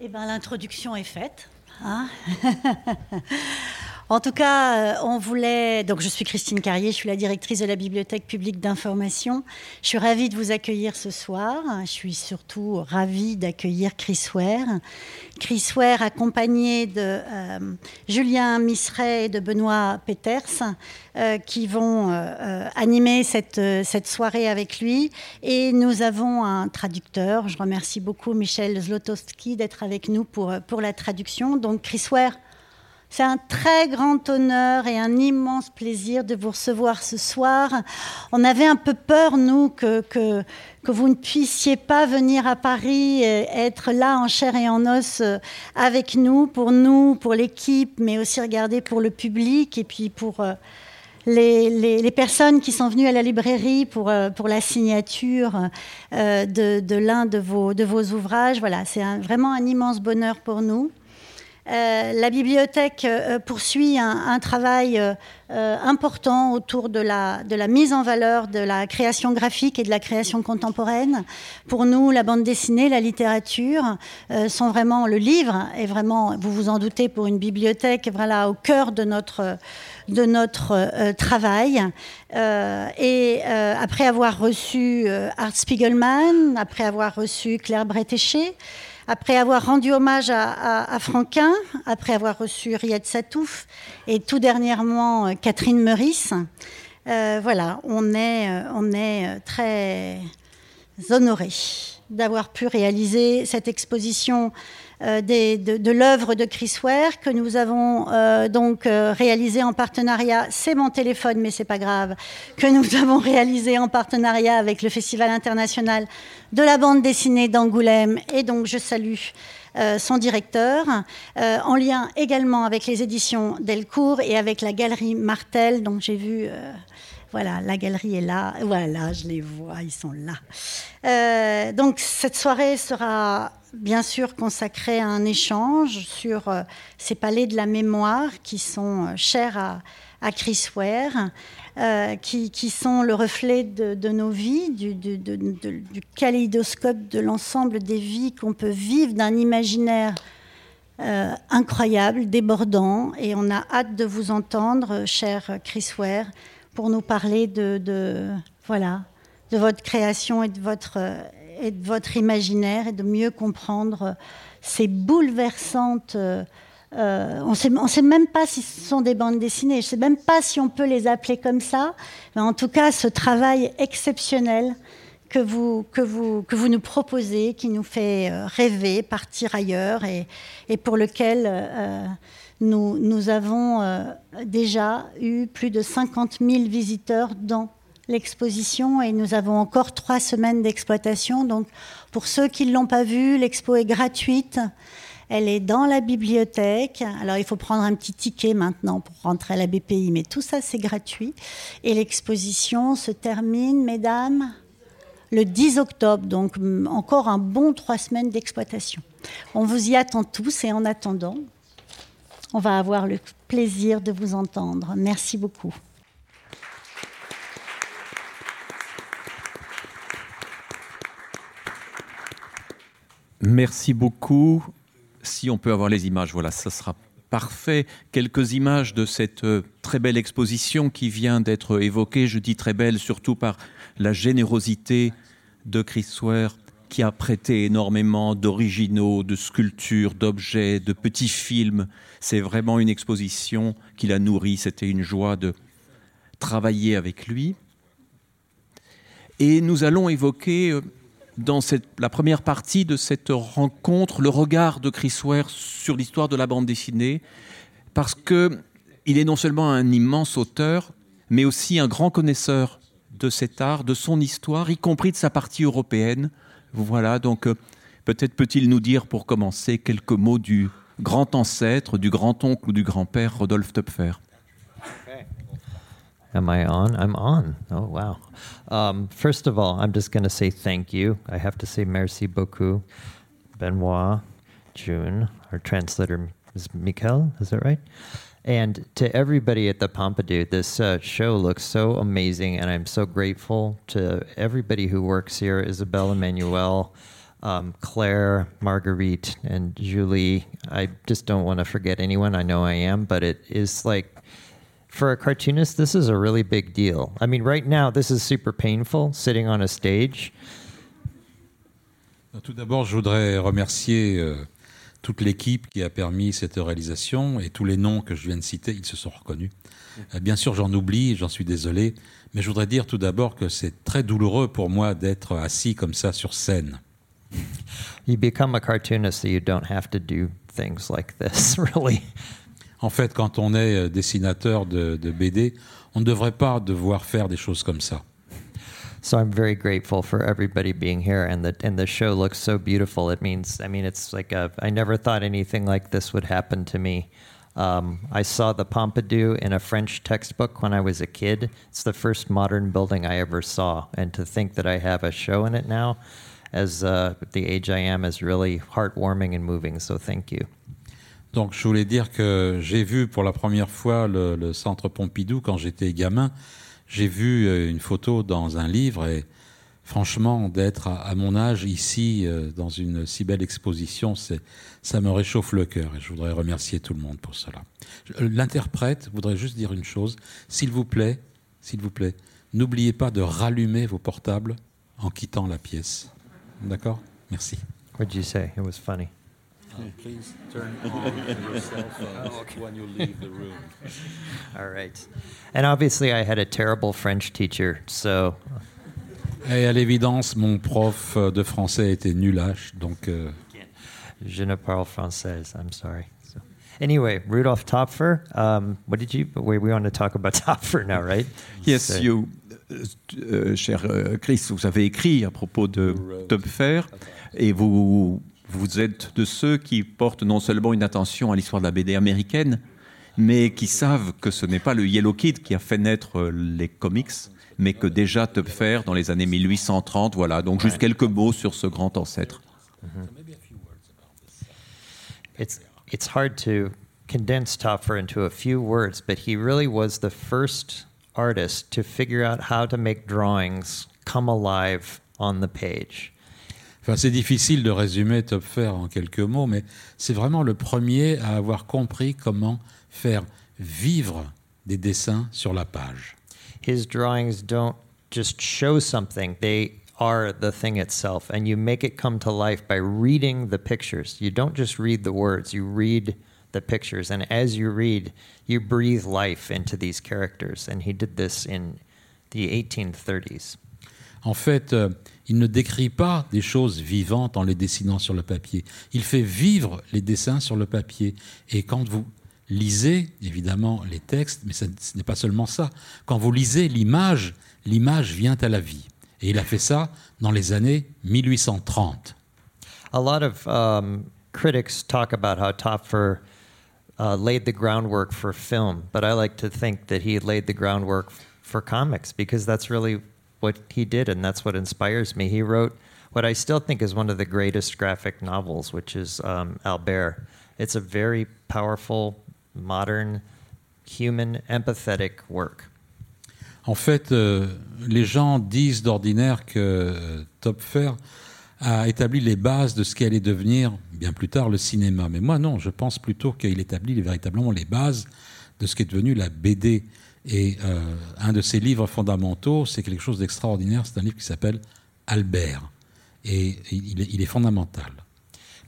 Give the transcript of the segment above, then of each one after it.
Eh bien, l'introduction est faite. Hein En tout cas, euh, on voulait. Donc, je suis Christine Carrier, je suis la directrice de la Bibliothèque publique d'information. Je suis ravie de vous accueillir ce soir. Je suis surtout ravie d'accueillir Chris Ware. Chris Ware, accompagné de euh, Julien Misseret et de Benoît Peters, euh, qui vont animer cette, cette soirée avec lui. Et nous avons un traducteur. Je remercie beaucoup Michel Zlotowski d'être avec nous pour, pour la traduction. Donc, Chris Ware c'est un très grand honneur et un immense plaisir de vous recevoir ce soir. On avait un peu peur, nous, que, que, vous ne puissiez pas venir à Paris et être là en chair et en os euh, avec nous, pour nous, pour l'équipe, mais aussi regarder pour le public et puis pour euh, les, les, personnes qui sont venues à la librairie pour, euh, pour la signature de, de l'un de vos, de vos ouvrages. Voilà, c'est vraiment un immense bonheur pour nous. Euh, la bibliothèque euh, poursuit un, travail euh, important autour de la, mise en valeur de la création graphique et de la création contemporaine. Pour nous, la bande dessinée, la littérature sont vraiment le livre est vraiment, vous vous en doutez, pour une bibliothèque, voilà, au cœur de notre de notre travail. et après avoir reçu Art Spiegelman, après avoir reçu Claire Bretéché, après avoir rendu hommage à, Franquin, après avoir reçu Riyad Satouf et tout dernièrement euh, Catherine Meurice, euh, voilà, on est, euh, on est très honorés d'avoir pu réaliser cette exposition euh, de, l'œuvre de Chris Ware que nous avons euh, donc euh, réalisé en partenariat. C'est mon téléphone, mais c'est pas grave. Que nous avons réalisé en partenariat avec le Festival international de la bande dessinée d'Angoulême. Et donc je salue son directeur, en lien également avec les éditions Delcourt et avec la galerie Martel, dont j'ai vu voilà, la galerie est là. Voilà, je les vois, ils sont là. Euh, donc cette soirée sera bien sûr consacrée à un échange sur euh, ces palais de la mémoire qui sont euh, chers à, Chris Ware, qui, sont le reflet de, nos vies, du, du kaléidoscope de l'ensemble des vies qu'on peut vivre d'un imaginaire incroyable, débordant. Et on a hâte de vous entendre, cher Chris Ware pour nous parler de, voilà, de votre création et de votre, et de votre imaginaire et de mieux comprendre ces bouleversantes. Euh, on ne sait même pas si ce sont des bandes dessinées, je ne sais même pas si on peut les appeler comme ça, mais en tout cas, ce travail exceptionnel que vous, que vous, que vous nous proposez, qui nous fait euh, rêver, partir ailleurs et, et pour lequel euh, nous, avons euh, déjà eu plus de 50 000 visiteurs dans l'exposition et nous avons encore trois semaines d'exploitation. Donc, pour ceux qui ne l'ont pas vue, l'expo est gratuite. Elle est dans la bibliothèque. Alors, il faut prendre un petit ticket maintenant pour rentrer à la BPI, mais tout ça, c'est gratuit. Et l'exposition se termine, mesdames, le 10 octobre. Donc, encore un bon trois semaines d'exploitation. On vous y attend tous et en attendant, on va avoir le plaisir de vous entendre. Merci beaucoup. Merci beaucoup. Si on peut avoir les images, voilà, ça sera parfait. Quelques images de cette euh, très belle exposition qui vient d'être évoquée. Je dis très belle surtout par la générosité de Chris Ware qui a prêté énormément d'originaux, de sculptures, d'objets, de petits films. C'est vraiment une exposition qui l'a nourri. C'était une joie de travailler avec lui. Et nous allons évoquer euh, dans la première partie de cette rencontre le regard de Chris Ware sur l'histoire de la bande dessinée, parce que il est non seulement un immense auteur, mais aussi un grand connaisseur de cet art, de son histoire, y compris de sa partie européenne, voilà, donc euh, peut-être peut-il nous dire pour commencer quelques mots du grand ancêtre, du grand-oncle ou du grand-père Rodolphe Töpfer. Am I on? I'm on. Oh, wow. Um, first of all, I'm just going to say thank you. I have to say merci beaucoup, Benoit, June. Our translator is Mikel, is that right? And to everybody at the Pompidou, this uh, show looks so amazing, and I'm so grateful to everybody who works here Isabel Emmanuel, um, Claire, Marguerite, and Julie. I just don't want to forget anyone. I know I am, but it is like for a cartoonist, this is a really big deal. I mean, right now, this is super painful sitting on a stage. Tout d'abord, je voudrais remercier euh, toute l'équipe qui a permis cette réalisation et tous les noms que je viens de citer, ils se sont reconnus. Euh, bien sûr, j'en oublie, j'en suis désolé, mais je voudrais dire tout d'abord que c'est très douloureux pour moi d'être assis comme ça sur scène. You become a cartoonist so you don't have to do things like this, really. En fait, quand on est euh, dessinateur de, de BD, on ne devrait pas devoir faire des choses comme ça. So I'm very grateful for everybody being here, and the and the show looks so beautiful. It means, I mean, it's like a, I never thought anything like this would happen to me. Um, I saw the Pompidou in a French textbook when I was a kid. It's the first modern building I ever saw, and to think that I have a show in it now, as uh, the age I am, is really heartwarming and moving. So thank you. Donc, je voulais dire que j'ai vu pour la première fois le, le centre Pompidou quand j'étais gamin. J'ai vu euh, une photo dans un livre et franchement, d'être à, mon âge ici, euh, dans une si belle exposition, ça me réchauffe le cœur et je voudrais remercier tout le monde pour cela. Euh, L'interprète voudrait juste dire une chose. S'il vous plaît, s'il vous plaît, n'oubliez pas de rallumer vos portables en quittant la pièce. D'accord? Merci. What'd you say? It was funny. Please turn on your cell phone when you leave the room? All right. And obviously, I had a terrible French teacher, so Et à l'évidence, mon prof de français était nulache, donc euh, je ne parle français. I'm sorry. So, anyway, Rudolf Topfer. Um, what did you? Wait, we want to talk about Topfer now, right? Yes, So- you, euh, euh, cher euh, Chris, vous avez écrit à propos de Topfer et vous, vous êtes de ceux qui portent non seulement une attention à l'histoire de la BD américaine, mais qui savent que ce n'est pas le Yellow Kid qui a fait naître euh, les comics, mais que déjà Topfer, dans les années 1830, voilà. Donc juste quelques mots sur ce grand ancêtre. It's it's hard to condense Topfer into a few words, but he really was the first artist to figure out how to make drawings come alive on the page. Enfin, c'est difficile de résumer Topfer en quelques mots, mais c'est vraiment le premier à avoir compris comment faire vivre des dessins sur la page. His drawings don't just show something, they are the thing itself. And you make it come to life by reading the pictures. You don't just read the words, you read the pictures. And as you read, you breathe life into these characters. And he did this in the 1830s. En fait, euh, il ne décrit pas des choses vivantes en les dessinant sur le papier. Il fait vivre les dessins sur le papier. Et quand vous lisez, évidemment, les textes, mais ce n'est pas seulement ça, quand vous lisez l'image, l'image vient à la vie. Et il a fait ça dans les années 1830. A lot of um, critics talk about how Topfer uh, laid the groundwork for film, but I like to think that he laid the groundwork for comics because that's really what he did, and that's what inspires me. He wrote what I still think is one of the greatest graphic novels, which is um, Albert. It's a very powerful, modern, human, empathetic work. En fait, euh, les gens disent d'ordinaire que euh, Topfer a établi les bases de ce qui allait devenir bien plus tard le cinéma. Mais moi, non, je pense plutôt qu'il établit véritablement les bases de ce qui est devenu la BD. Et euh, un de ses livres fondamentaux, c'est quelque chose d'extraordinaire. C'est un livre qui s'appelle Albert. Et il est, il est fondamental.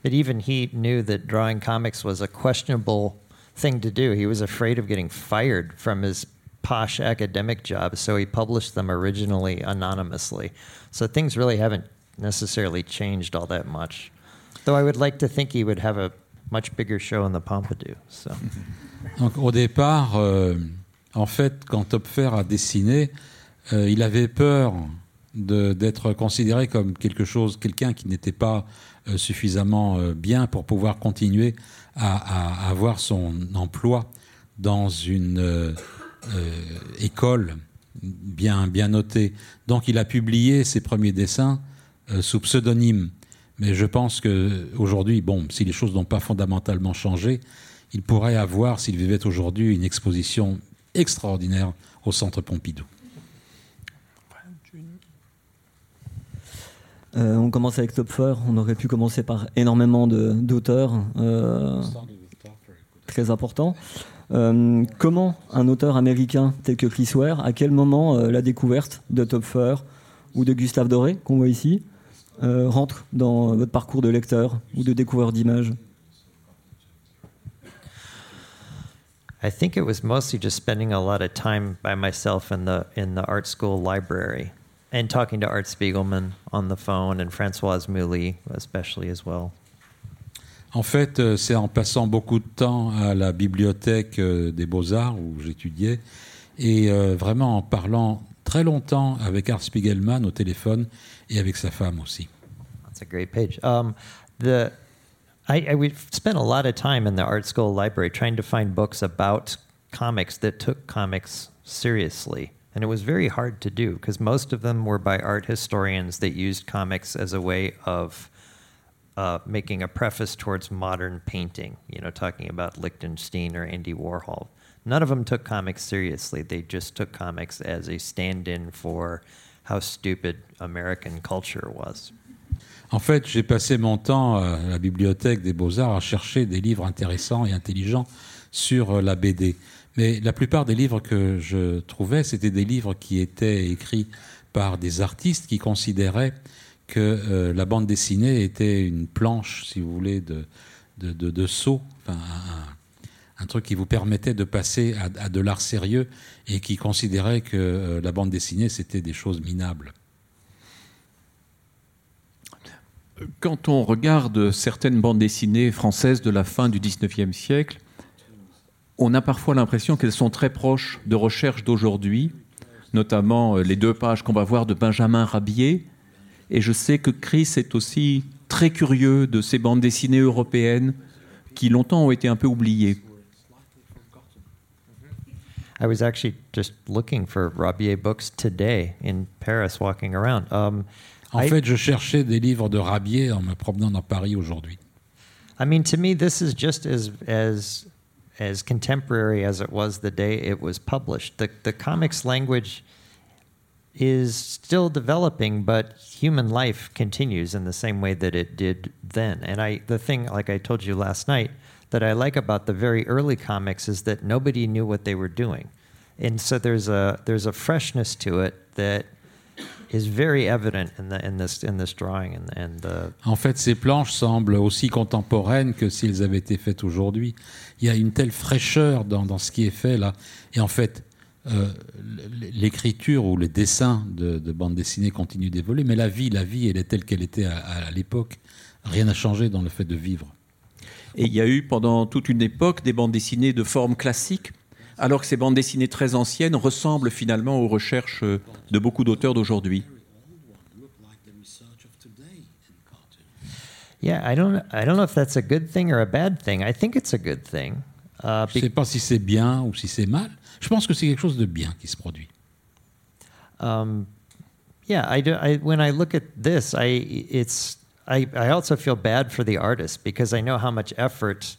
But even he knew that drawing comics was a questionable thing to do. He was afraid of getting fired from his posh academic job, so he published them originally anonymously. So things really haven't necessarily changed all that much. Though I would like to think he would have a much bigger show in the Pompidou. So Donc, au départ, euh, en fait, quand Topfer a dessiné, euh, il avait peur d'être considéré comme quelque chose, quelqu'un qui n'était pas euh, suffisamment euh, bien pour pouvoir continuer à, avoir son emploi dans une école bien, bien notée. Donc, il a publié ses premiers dessins sous pseudonyme. Mais je pense que aujourd'hui, bon, si les choses n'ont pas fondamentalement changé, il pourrait avoir, s'il vivait aujourd'hui, une exposition extraordinaire au Centre Pompidou. Euh, on commence avec Topfer, on aurait pu commencer par énormément d'auteurs euh, très importants. Euh, comment un auteur américain tel que Chris Ware, à quel moment la découverte de Topfer ou de Gustave Doré, qu'on voit ici, rentre dans votre parcours de lecteur ou de découvreur d'images? I think it was mostly just spending a lot of time by myself in the in the art school library and talking to Art Spiegelman on the phone and Francoise Mouly especially as well. En fait, euh, c'est en passant beaucoup de temps à la bibliothèque euh, des Beaux-Arts où j'étudiais et euh, vraiment en parlant très longtemps avec Art Spiegelman au téléphone et avec sa femme aussi. That's a great page. Um, the I, I we spent a lot of time in the art school library trying to find books about comics that took comics seriously. And it was very hard to do because most of them were by art historians that used comics as a way of uh, making a preface towards modern painting, you know, talking about Lichtenstein or Andy Warhol. None of them took comics seriously. They just took comics as a stand in for how stupid American culture was. En fait, j'ai passé mon temps à la bibliothèque des Beaux-Arts à chercher des livres intéressants et intelligents sur euh, la BD. Mais la plupart des livres que je trouvais, c'était des livres qui étaient écrits par des artistes qui considéraient que euh, la bande dessinée était une planche, si vous voulez, de, de, saut, enfin, un, truc qui vous permettait de passer à, de l'art sérieux et qui considéraient que euh, la bande dessinée, c'était des choses minables. Quand on regarde certaines bandes dessinées françaises de la fin du 19e siècle, on a parfois l'impression qu'elles sont très proches de recherches d'aujourd'hui, notamment euh, les deux pages qu'on va voir de Benjamin Rabier. Et je sais que Chris est aussi très curieux de ces bandes dessinées européennes qui longtemps ont été un peu oubliées. I was actually just looking for Rabier books today Paris, walking around. Um, En I- fait, je cherchais des livres de Rabier en me promenant dans Paris aujourd'hui. I mean, to me, this is just as as as contemporary as it was the day it was published. The the comics language is still developing, but human life continues in the same way that it did then. And I, the thing, like I told you last night, that I like about the very early comics is that nobody knew what they were doing, and so there's a there's a freshness to it that is very evident in the in this in this drawing and and the En fait, ces planches semblent aussi contemporaines que s'ils avaient été faites aujourd'hui. Il y a une telle fraîcheur dans, dans ce qui est fait là. Et en fait, euh, l'écriture ou les dessins de, de bande dessinée continuent d'évoluer, mais la vie, la vie, elle est telle qu'elle était à, à l'époque. Rien n'a changé dans le fait de vivre. Et il y a eu pendant toute une époque des bandes dessinées de forme classique, alors que ces bandes dessinées très anciennes ressemblent finalement aux recherches euh, de beaucoup d'auteurs d'aujourd'hui. Yeah, I don't. I don't know if that's a good thing or a bad thing. I think it's a good thing. Uh, Je ne sais pas si c'est bien ou si c'est mal. Je pense que c'est quelque chose de bien qui se produit. um, yeah, I do. I, when I look at this, I it's. I, I also feel bad for the artist because I know how much effort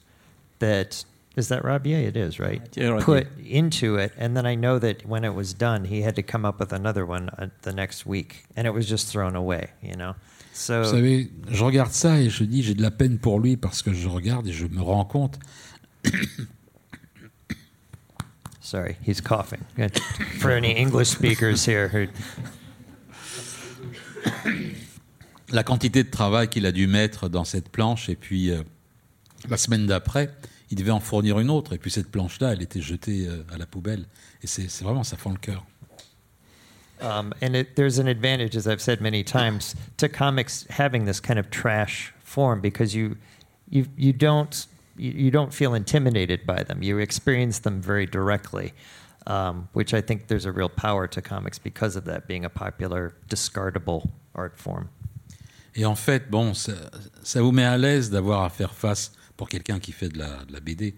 that is that Rob? Yeah, It is right. Yeah, Rabier. Put into it, and then I know that when it was done, he had to come up with another one uh, the next week, and it was just thrown away. You know. So Vous savez, je regarde ça et je dis j'ai de la peine pour lui parce que je regarde et je me rends compte sorry, he's coughing. For any English speakers here who la quantité de travail qu'il a dû mettre dans cette planche et puis euh, la semaine d'après, il devait en fournir une autre et puis cette planche-là, elle était jetée euh, à la poubelle et c'est vraiment ça fend le cœur. Um, and it, there's an advantage, as I've said many times, to comics having this kind of trash form because you, you, you don't, you, you don't feel intimidated by them. You experience them very directly, um, which I think there's a real power to comics because of that being a popular, discardable art form. Et en fait, bon, ça, ça vous met à l'aise d'avoir à faire face, pour quelqu'un qui fait de la, de la BD,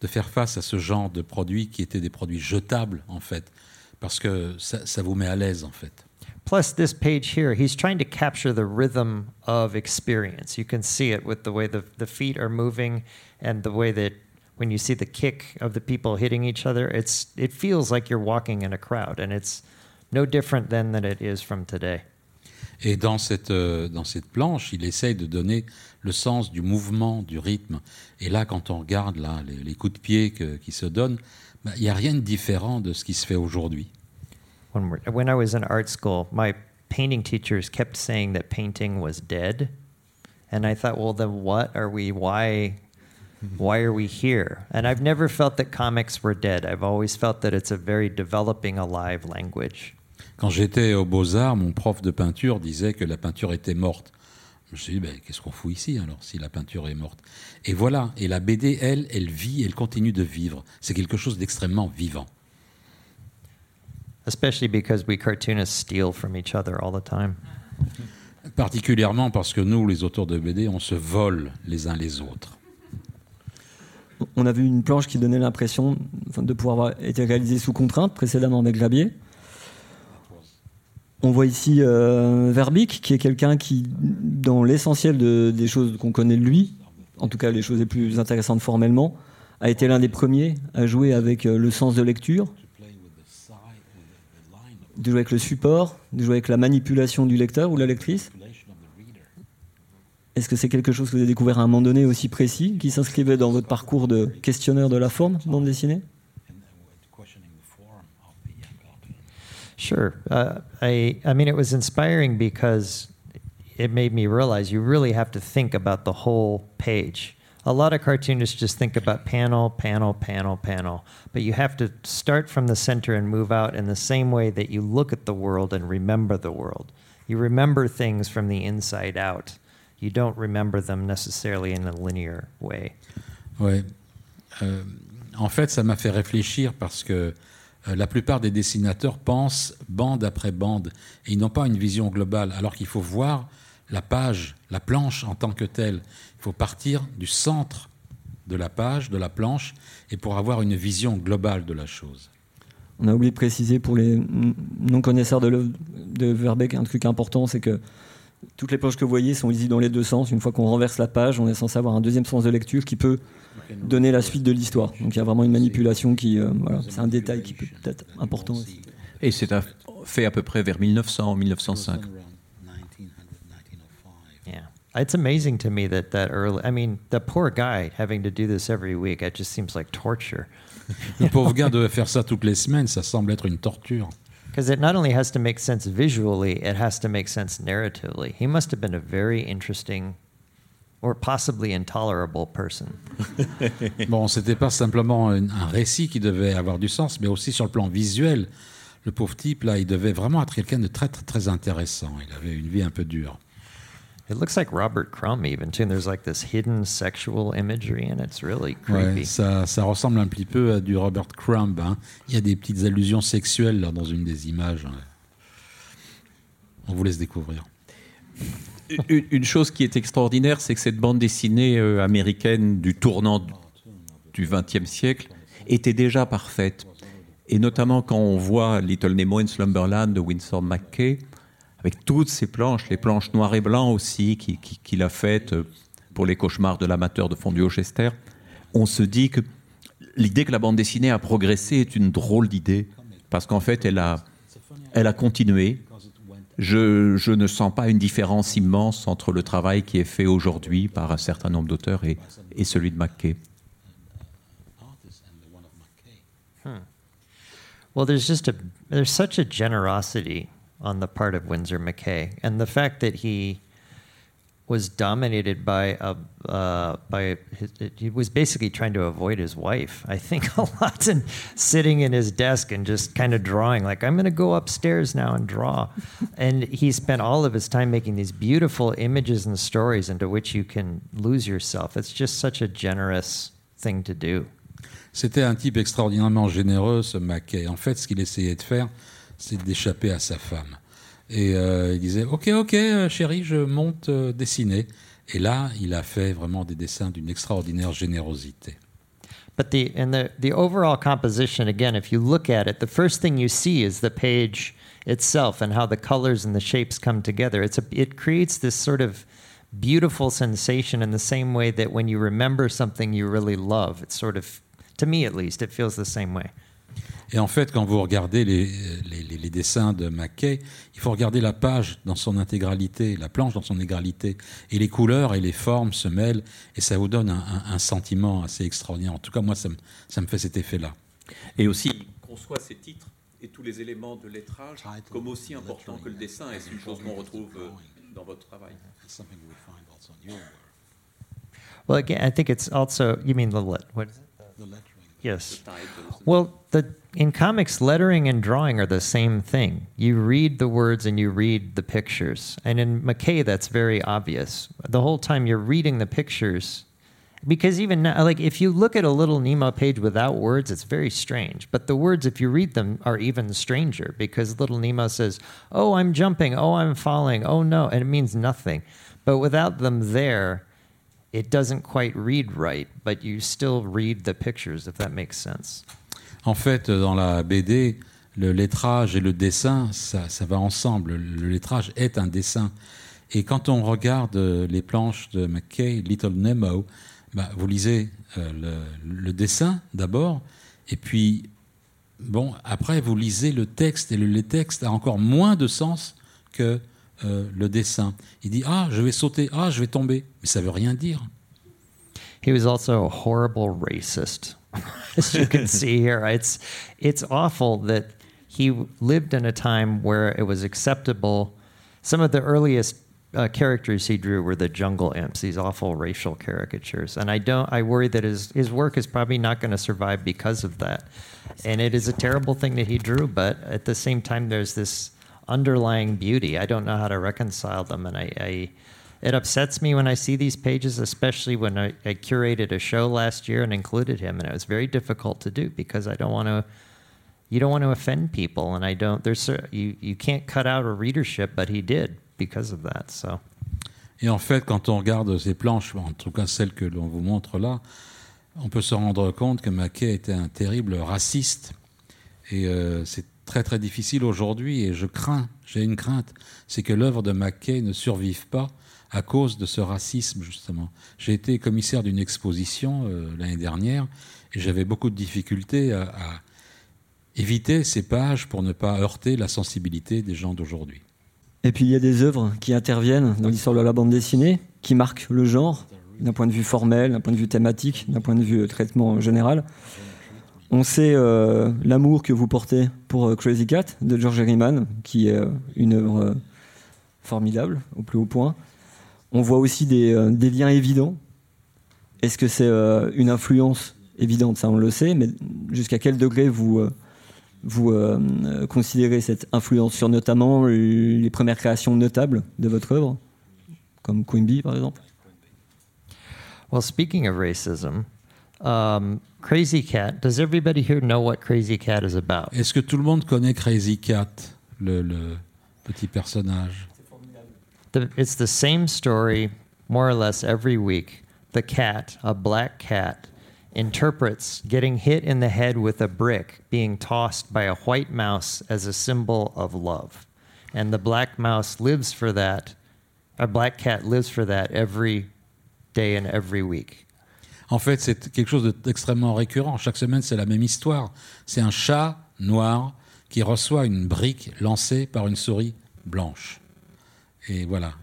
de faire face à ce genre de produits qui étaient des produits jetables en fait, parce que ça, ça vous met à l'aise en fait. Plus, this page here, he's trying to capture the rhythm of experience. You can see it with the way the, the feet are moving and the way that when you see the kick of the people hitting each other, it's, it feels like you're walking in a crowd. And it's no different than that it is from today. Et dans cette, euh, dans cette planche, il essaye de donner le sens du mouvement, du rythme. Et là, quand on regarde là, les, les coups de pied que- qui se donnent, bah, il n'y a rien de différent de ce qui se fait aujourd'hui. When I was in art school, my painting teachers kept saying that painting was dead. And I thought, well, then what are we? Why, why are we here? And I've never felt that comics were dead. I've always felt that it's a very developing, alive language. Quand j'étais aux Beaux-Arts, mon prof de peinture disait que la peinture était morte. Je me suis dit, ben, qu'est-ce qu'on fout ici alors si la peinture est morte? Et voilà, et la BD, elle, elle vit, elle continue de vivre. C'est quelque chose d'extrêmement vivant. Especially because we cartoonists steal from each other all the time. Particulièrement parce que nous, les auteurs de BD, on se vole les uns les autres. On a vu une planche qui donnait l'impression de pouvoir avoir été réalisée sous contrainte précédemment avec Grabier. On voit ici euh, qui est quelqu'un qui, dans l'essentiel de- des choses qu'on connaît de lui, en tout cas les choses les plus intéressantes formellement, a été l'un des premiers à jouer avec euh, le sens de lecture, de jouer avec le support, de jouer avec la manipulation du lecteur ou la lectrice. Est-ce que c'est quelque chose que vous avez découvert à un moment donné aussi précis, qui s'inscrivait dans votre parcours de questionneur de la forme bande dessinée? Sure. Uh, I, I mean, it was inspiring because it made me realize you really have to think about the whole page. A lot of cartoonists just think about panel, panel, panel, panel, but you have to start from the center and move out in the same way that you look at the world and remember the world. You remember things from the inside out. You don't remember them necessarily in a linear way. Ouais. Euh, en fait, ça m'a fait réfléchir parce que la plupart des dessinateurs pensent bande après bande et ils n'ont pas une vision globale, alors qu'il faut voir la page, la planche en tant que telle. Il faut partir du centre de la page, de la planche, et pour avoir une vision globale de la chose. On a oublié de préciser pour les non-connaisseurs de de Verbeek un truc important, c'est que toutes les planches que vous voyez sont lisibles dans les deux sens. Une fois qu'on renverse la page, on est censé avoir un deuxième sens de lecture qui peut donner la suite de l'histoire. Donc il y a vraiment une manipulation qui, euh, voilà, c'est un détail qui peut être important aussi. Et c'est fait à peu près vers 1900, 1905. Yeah. It's amazing to me that that early, I mean, the poor guy having to do this every week, it just seems like torture. Le pauvre gars devait faire ça toutes les semaines, ça semble être une torture. Because it not only has to make sense visually, it has to make sense narratively. He must have been a very interesting or possibly intolerable person. Bon, c'était pas simplement un, un récit qui devait avoir du sens, mais aussi sur le plan visuel. Le pauvre type, là, il devait vraiment être quelqu'un de très, très, très intéressant. Il avait une vie un peu dure. It looks like Robert Crumb, even too. And there's like this hidden sexual imagery, and it's really Ouais, creepy. ça, ça ressemble un petit peu à du Robert Crumb. hein. Il y a des petites allusions sexuelles là, dans une des images. hein. On vous laisse découvrir. Une, chose qui est extraordinaire, c'est que cette bande dessinée euh, américaine du tournant du XXe siècle était déjà parfaite. Et notamment quand on voit Little Nemo in Slumberland de Winsor McKay, avec toutes ces planches, les planches noires et blancs aussi, qui- qui- qu'il a faites euh, pour les cauchemars de l'amateur de fondu au Chester, on se dit que l'idée que la bande dessinée a progressé est une drôle d'idée, parce qu'en fait, elle a, elle a continué. Je, ne sens pas une différence immense entre le travail qui est fait aujourd'hui par un certain nombre d'auteurs et, celui de McKay. Well, there's just a there's such a generosity on the part of Windsor McKay, and the fact that he was dominated by a uh, by his, he was basically trying to avoid his wife. I think a lot, and sitting in his desk and just kind of drawing. Like I'm going to go upstairs now and draw, and he spent all of his time making these beautiful images and stories into which you can lose yourself. It's just such a generous thing to do. C'était un type extraordinairement généreux, ce Mackay. En fait, ce qu'il essayait de faire, c'est d'échapper à sa femme. Et euh, il disait Ok, ok, euh, chérie, je monte euh, dessiner. Et là, il a fait vraiment des dessins d'une extraordinaire générosité. But the and the the overall composition again, if you look at it, the first thing you see is the page itself and how the colors and the shapes come together. It's a it creates this sort of beautiful sensation in the same way that when you remember something you really love, it's sort of to me at least, it feels the same way. Et en fait, quand vous regardez les, les, les- les dessins de Mackay, il faut regarder la page dans son intégralité, la planche dans son intégralité. Et les couleurs et les formes se mêlent et ça vous donne un, un- un sentiment assez extraordinaire. En tout cas, moi, ça me, ça me fait cet effet-là. Et aussi, il conçoit ces titres et tous les éléments de lettrage comme aussi importants que le dessin. Et c'est une chose qu'on retrouve euh, dans votre travail. Well, again, I think it's also. You mean the lit? What is it? Yes. Well, the in comics, lettering and drawing are the same thing. You read the words and you read the pictures. And in McKay, that's very obvious. The whole time you're reading the pictures, because even now, like if you look at a little Nemo page without words, it's very strange. But the words, if you read them, are even stranger because little Nemo says, "Oh, I'm jumping. Oh, I'm falling. Oh no," and it means nothing. But without them there, it doesn't quite read right, but you still read the pictures, if that makes sense. En fait, dans la BD, le lettrage et le dessin, ça, ça va ensemble. Le lettrage est un dessin. Et quand on regarde euh, les planches de McKay, Little Nemo, bah, vous lisez euh, le, le dessin d'abord, et puis, bon, après, vous lisez le texte, et le, le texte a encore moins de sens que euh, le dessin. Il dit Ah, je vais sauter, ah, je vais tomber. Mais ça veut rien dire. He was also a horrible racist, as you can see here. It's it's awful that he lived in a time where it was acceptable. Some of the earliest uh, characters he drew were the jungle imps, these awful racial caricatures, and I don't. I worry that his his work is probably not going to survive because of that. And it is a terrible thing that he drew, but at the same time, there's this underlying beauty. I don't know how to reconcile them, and I. I it upsets me when I see these pages, especially when I, I curated a show last year and included him, and it was very difficult to do because I don't want to. You don't want to offend people, and I don't. There's you you can't cut out a readership, but he did because of that. So Et en fait, quand on regarde ces planches, en tout cas celles que l'on vous montre là, on peut se rendre compte que Mackay était un terrible raciste. Et euh, c'est très très difficile aujourd'hui. Et je crains, j'ai une crainte, c'est que l'œuvre de Mackay ne survive pas à cause de ce racisme justement. J'ai été commissaire d'une exposition euh, l'année dernière et j'avais beaucoup de difficultés à, à éviter ces pages pour ne pas heurter la sensibilité des gens d'aujourd'hui. Et puis il y a des œuvres qui interviennent dans l'histoire de la bande dessinée, qui marquent le genre, d'un point de vue formel, d'un point de vue thématique, d'un point de vue euh, traitement général. On sait euh, l'amour que vous portez pour euh, Crazy Cat de George Herriman, qui est euh, une œuvre formidable au plus haut point. On voit aussi des, liens évidents. Est-ce que c'est une influence évidente? Ça, on le sait, mais jusqu'à quel degré vous, considérez cette influence sur notamment les premières créations notables de votre œuvre, comme Quimby par exemple? Well, speaking of racism, um, Crazy Cat. Does everybody here know what Crazy Cat is about? Est-ce que tout le monde connaît Crazy Cat, le, le petit personnage The, it's the same story, more or less, every week. The cat, a black cat, interprets getting hit in the head with a brick being tossed by a white mouse as a symbol of love. And the black mouse lives for that, a black cat lives for that every day and every week. En fait, c'est quelque chose d'extrêmement récurrent. Chaque semaine, c'est la même histoire. C'est un chat noir qui reçoit une brique lancée par une souris blanche. Et voilà.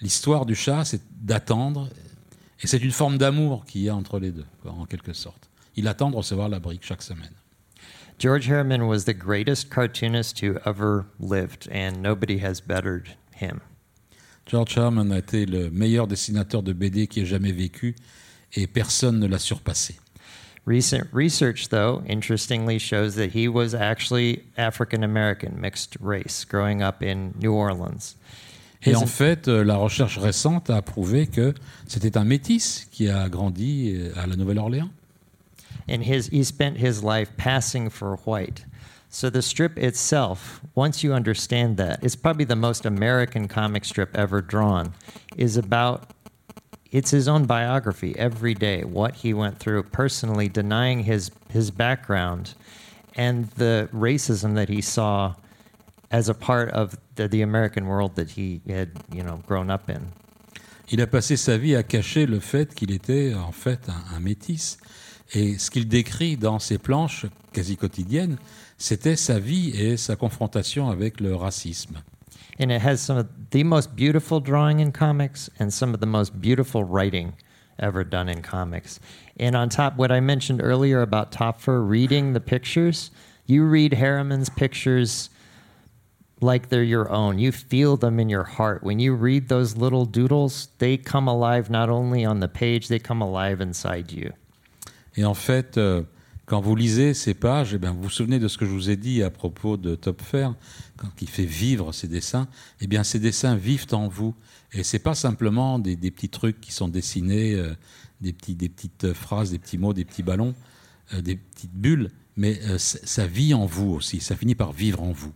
L'histoire du chat, c'est d'attendre. Et c'est une forme d'amour qu'il y a entre les deux, en quelque sorte. Il attend de recevoir la brique chaque semaine. George Harriman was the greatest cartoonist who ever lived, and nobody has bettered him. George Herman a été le meilleur dessinateur de BD qui ait jamais vécu et personne ne l'a surpassé. Recent research, though, interestingly shows that he was actually African American, mixed race, growing up in New Orleans. Et en fait, euh, la recherche récente a prouvé que c'était un métis qui a grandi euh, à la Nouvelle-Orléans. and his he spent his life passing for white. So the strip itself, once you understand that, it's probably the most American comic strip ever drawn, is about it's his own biography every day, what he went through personally, denying his his background and the racism that he saw as a part of the, the American world that he had, you know, grown up in. Il a passé sa vie à cacher le fait qu'il était en fait un, un métis. Et ce qu'il décrit dans ses planches quasi quotidiennes, c'était sa vie et sa confrontation avec le racisme. And it has some of the most beautiful drawing in comics and some of the most beautiful writing ever done in comics. And on top, what I mentioned earlier about Topfer reading the pictures, you read Harriman's pictures like they're your own. You feel them in your heart. When you read those little doodles, they come alive not only on the page, they come alive inside you. Et en fait, euh, quand vous lisez ces pages, eh bien, vous vous souvenez de ce que je vous ai dit à propos de Topfer, quand il fait vivre ses dessins. Eh bien, ces dessins vivent en vous. Et c'est pas simplement des, petits trucs qui sont dessinés, euh, des, petites phrases, des petits mots, des petits ballons, euh, des petites bulles, mais euh, ça vit en vous aussi. Ça finit par vivre en vous.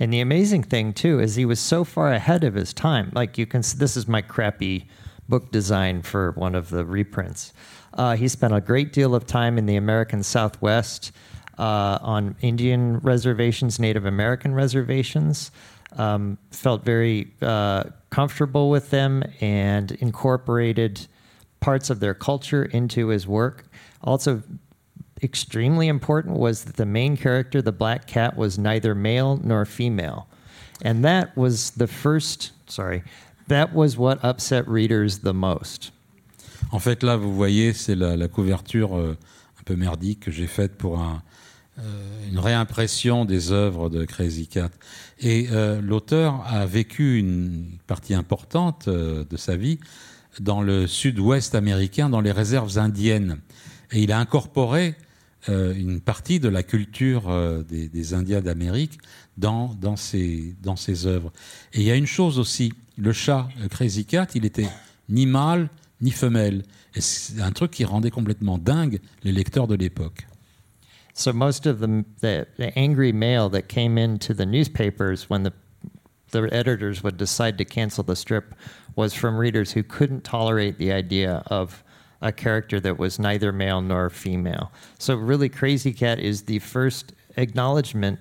And the amazing thing too is he was so far ahead of his time. Like you can, this is my crappy book design for one of the reprints. Uh, he spent a great deal of time in the American Southwest uh, on Indian reservations, Native American reservations. Um, felt very uh, comfortable with them and incorporated parts of their culture into his work. Also, extremely important was that the main character, the black cat, was neither male nor female. And that was the first, sorry, that was what upset readers the most. En fait, là, vous voyez, c'est la, couverture euh, un peu merdique que j'ai faite pour euh, une réimpression des œuvres de Crazy Cat. Et euh, l'auteur a vécu une partie importante de sa vie dans le sud-ouest américain, dans les réserves indiennes. Et il a incorporé une partie de la culture des, des, Indiens d'Amérique dans, dans, ses, dans ses œuvres. Et il y a une chose aussi, le chat Crazy Cat, il était ni mâle ni femelle. Et c'est un truc qui rendait complètement dingue les lecteurs de l'époque. So most of the, the, the, angry mail that came into the newspapers when the, the editors would decide to cancel the strip was from readers who couldn't tolerate the idea of a character that was neither male nor female. So really Crazy Cat is the first acknowledgement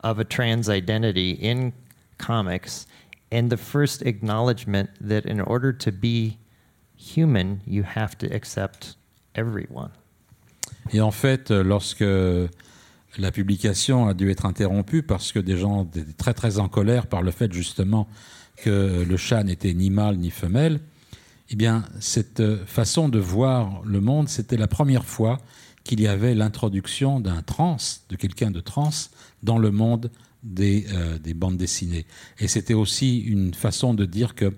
of a trans identity in comics and the first acknowledgement that in order to be human, you have to accept everyone. Et en fait, lorsque la publication a dû être interrompue parce que des gens étaient très très en colère par le fait justement que le chat n'était ni mâle ni femelle, eh bien, cette façon de voir le monde, c'était la première fois qu'il y avait l'introduction d'un trans, de quelqu'un de trans, dans le monde des, euh, des bandes dessinées. Et c'était aussi une façon de dire que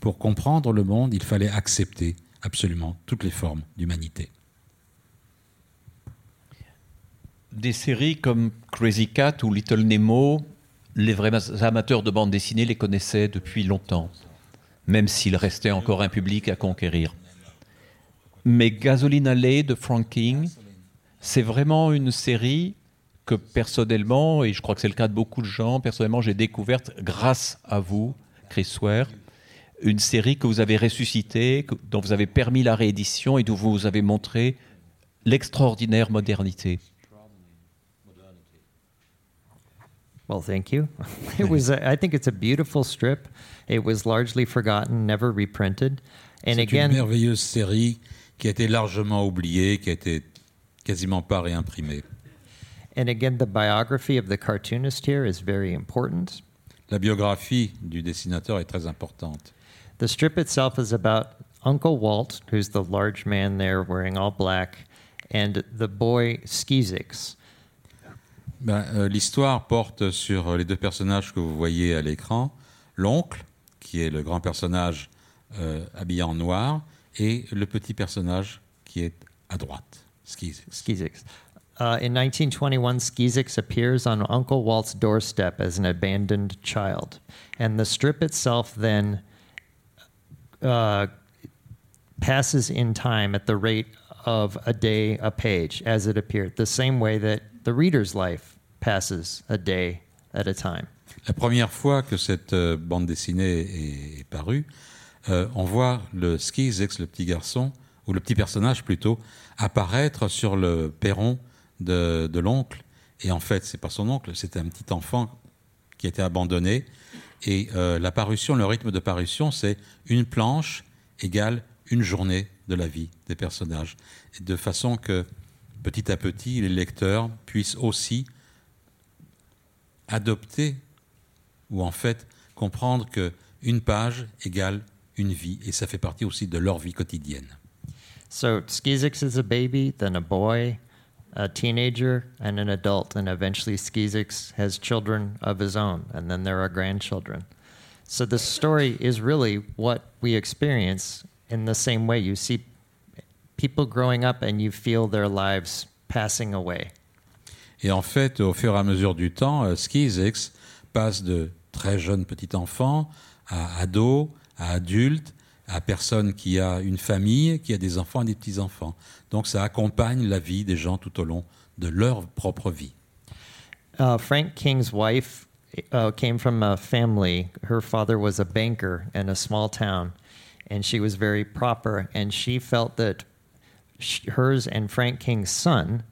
pour comprendre le monde, il fallait accepter absolument toutes les formes d'humanité. Des séries comme Crazy Cat ou Little Nemo, les vrais amateurs de bande dessinée les connaissaient depuis longtemps, même s'il restait encore un public à conquérir. Mais Gasoline Alley de Frank King, c'est vraiment une série que personnellement, et je crois que c'est le cas de beaucoup de gens, personnellement j'ai découverte grâce à vous, Chris Ware, une série que vous avez ressuscitée, dont vous avez permis la réédition et dont vous avez montré l'extraordinaire modernité. Well, thank you. It was, a, I think it's a beautiful strip. It was largely forgotten, never reprinted. And again, une merveilleuse série qui a été largement oubliée, qui a été quasiment pas réimprimée. And again, the biography of the cartoonist here is very important. La biographie du dessinateur est très importante. The strip itself is about Uncle Walt, who's the large man there wearing all black, and the boy Skizix. Ben, euh, L'histoire porte sur les deux personnages que vous voyez à l'écran. L'oncle, qui est le grand personnage euh, habillé en noir, et le petit personnage qui est à droite, Skizix. Skizix. Uh, in 1921, Skizix appears on Uncle Walt's doorstep as an abandoned child. And the strip itself then uh, passes in time at the rate of a day a page as it appeared, the same way that the reader's life passes a day at a time. La première fois que cette euh, bande dessinée est, parue, euh, on voit le Skizix, le petit garçon, ou le petit personnage plutôt, apparaître sur le perron de, l'oncle. Et en fait, c'est pas son oncle, c'était un petit enfant qui a été abandonné. Et euh, la parution, le rythme de parution, c'est une planche égale une journée de la vie des personnages, de façon que petit à petit les lecteurs puissent aussi adopter ou en fait comprendre que une page égale une vie et ça fait partie aussi de leur vie quotidienne. So Skizix is a baby, then a boy, a teenager, and an adult, and eventually Skeezix has children of his own, and then there are grandchildren. So the story is really what we experience in the same way. You see people growing up and you feel their lives passing away. Et en fait, au fur et à mesure du temps, euh, Skeezix passe de très jeune petit enfant à ado, à adulte, à personne qui a une famille, qui a des enfants et des petits-enfants. Donc ça accompagne la vie des gens tout au long de leur propre vie. Uh, Frank King's wife uh, came from a family. Her father was a banker in a small town, and she was very proper. And she felt that sh- hers and Frank King's son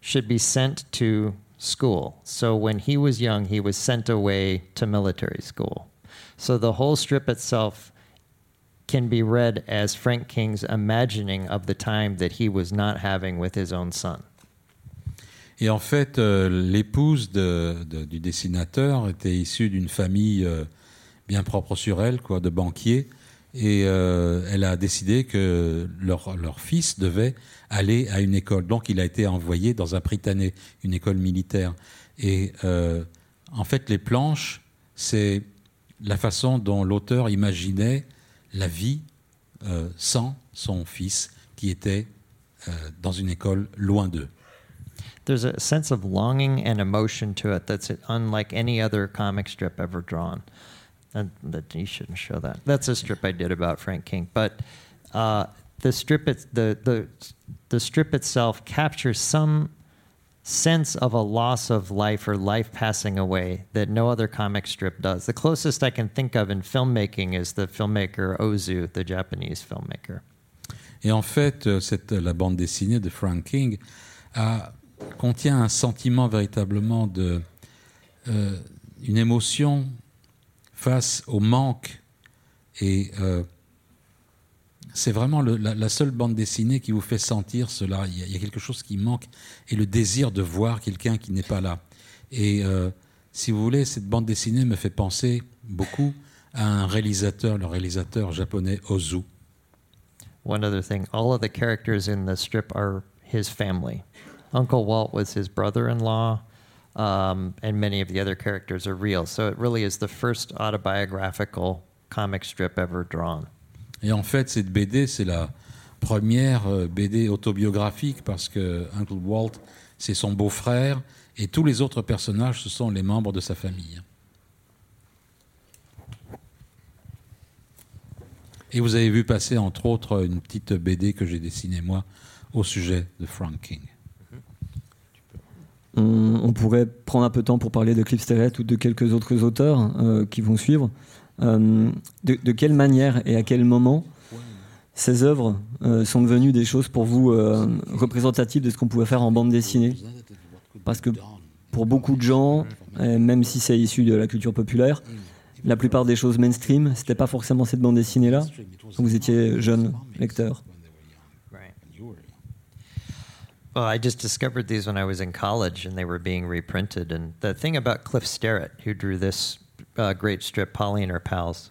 should be sent to school. So when he was young, he was sent away to military school. So the whole strip itself can be read as Frank King's imagining of the time that he was not having with his own son. Et en fait, euh, l'épouse du dessinateur était issue d'une famille euh, bien propre sur elle, quoi, de banquiers. Et euh, elle a décidé que leur, leur fils devait aller à une école. Donc il a été envoyé dans un Prytanée, une école militaire. Et en fait, les planches, c'est la façon dont l'auteur imaginait la vie euh, sans son fils qui était euh, dans une école loin d'eux. There's a sense of longing and emotion to it that's unlike any other comic strip ever drawn. And that you shouldn't show that. That's a strip I did about Frank King. But uh, the strip, it, the the the strip itself captures some sense of a loss of life or life passing away that no other comic strip does. The closest I can think of in filmmaking is the filmmaker Ozu, the Japanese filmmaker. Et en fait, euh, cette, la bande dessinée de Frank King a- contient un sentiment véritablement de euh, une émotion face au manque. Et euh, c'est vraiment la, seule bande dessinée qui vous fait sentir cela. Il y, a, quelque chose qui manque et le désir de voir quelqu'un qui n'est pas là. Et euh, si vous voulez, cette bande dessinée me fait penser beaucoup à un réalisateur, le réalisateur japonais Ozu. One other thing, all of the characters in the strip are his family. Uncle Walt was his brother in law, um, and many of the other characters are real. So it really is the first autobiographical comic strip ever drawn. Et en fait, cette BD, c'est la première euh, BD autobiographique parce que Uncle Walt, c'est son beau-frère et tous les autres personnages, ce sont les membres de sa famille. Et vous avez vu passer, entre autres, une petite BD que j'ai dessinée moi au sujet de Frank King. On, pourrait prendre un peu de temps pour parler de Cliff Sterrett ou de quelques autres auteurs euh, qui vont suivre. Euh, de, quelle manière et à quel moment ces œuvres euh, sont devenues des choses pour vous euh, représentatives de ce qu'on pouvait faire en bande dessinée? Parce que pour beaucoup de gens, même si c'est issu de la culture populaire, la plupart des choses mainstream, c'était pas forcément cette bande dessinée là. Quand vous étiez jeune lecteur. Well, I just discovered these when I was in college and they were being reprinted. And the thing about Cliff Sterrett, who drew this uh, great strip, Polly and Her Pals,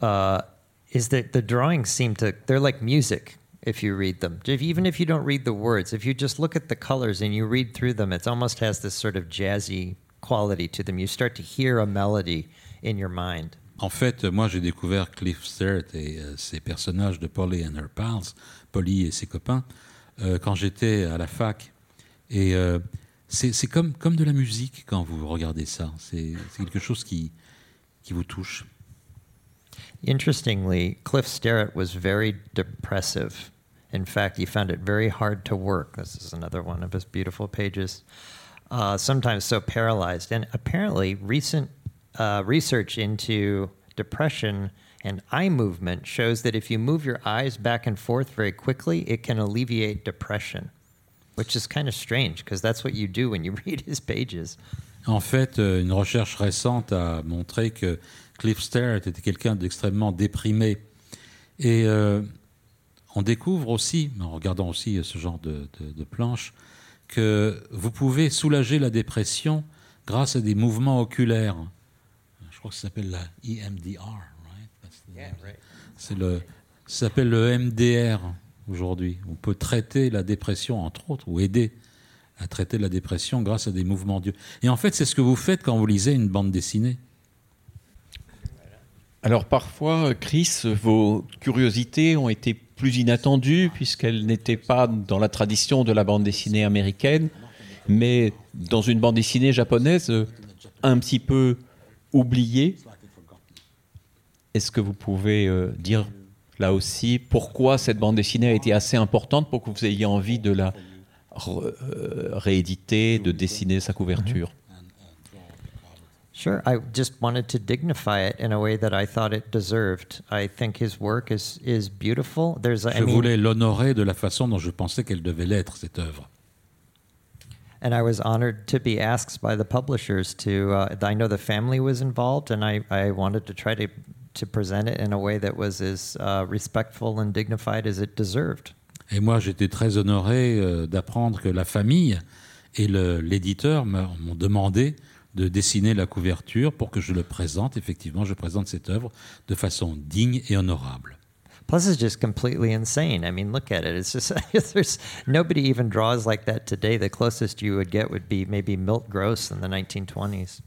uh, is that the drawings seem to, they're like music if you read them. If, even if you don't read the words, if you just look at the colors and you read through them, it almost has this sort of jazzy quality to them. You start to hear a melody in your mind. En fait, moi, j'ai découvert Cliff Sterrett et euh, ses personnages de Polly and Her Pals, Polly et ses copains, euh, quand j'étais à la fac. Et euh, c'est comme, comme de la musique quand vous regardez ça. C'est quelque chose qui, qui vous touche. Interestingly, Cliff Sterrett was very depressive. In fact, he found it very hard to work. This is another one of his beautiful pages. Uh, sometimes so paralyzed. And apparently, recent uh, research into depression and eye movement shows that if you move your eyes back and forth very quickly, it can alleviate depression, which is kind of strange because that's what you do when you read his pages. En fait, euh, une recherche récente a montré que Cliff Sterrett était quelqu'un d'extrêmement déprimé. Et euh, on découvre aussi, en regardant aussi ce genre de, de, de planches, que vous pouvez soulager la dépression grâce à des mouvements oculaires. Je crois que ça s'appelle la EMDR, right? C'est le, ça s'appelle le MDR aujourd'hui. On peut traiter la dépression, entre autres, ou aider à traiter la dépression grâce à des mouvements d'yeux. Et en fait, c'est ce que vous faites quand vous lisez une bande dessinée. Alors parfois, Chris, vos curiosités ont été plus inattendues puisqu'elles n'étaient pas dans la tradition de la bande dessinée américaine, mais dans une bande dessinée japonaise un petit peu oubliée. Est-ce que vous pouvez euh, dire là aussi pourquoi cette bande dessinée a été assez importante pour que vous ayez envie de la euh, rééditer, de dessiner sa couverture? Sure. I just wanted to dignify it in a way that I thought it deserved. I think his work is is beautiful. There's a, I Je mean, voulais l'honorer de la façon dont je pensais qu'elle devait l'être, cette œuvre. and I was honored to be asked by the publishers to. Uh, I know the family was involved, and I, I wanted to try to to present it in a way that was as uh, respectful and dignified as it deserved. Et moi, j'étais très honoré euh, d'apprendre que la famille et l'éditeur m'ont demandé de dessiner la couverture pour que je le présente. Effectivement, je présente cette œuvre de façon digne et honorable. Plus, it's just completely insane. I mean, look at it. It's just there's nobody even draws like that today. The closest you would get would be maybe Milt Gross in the 1920s.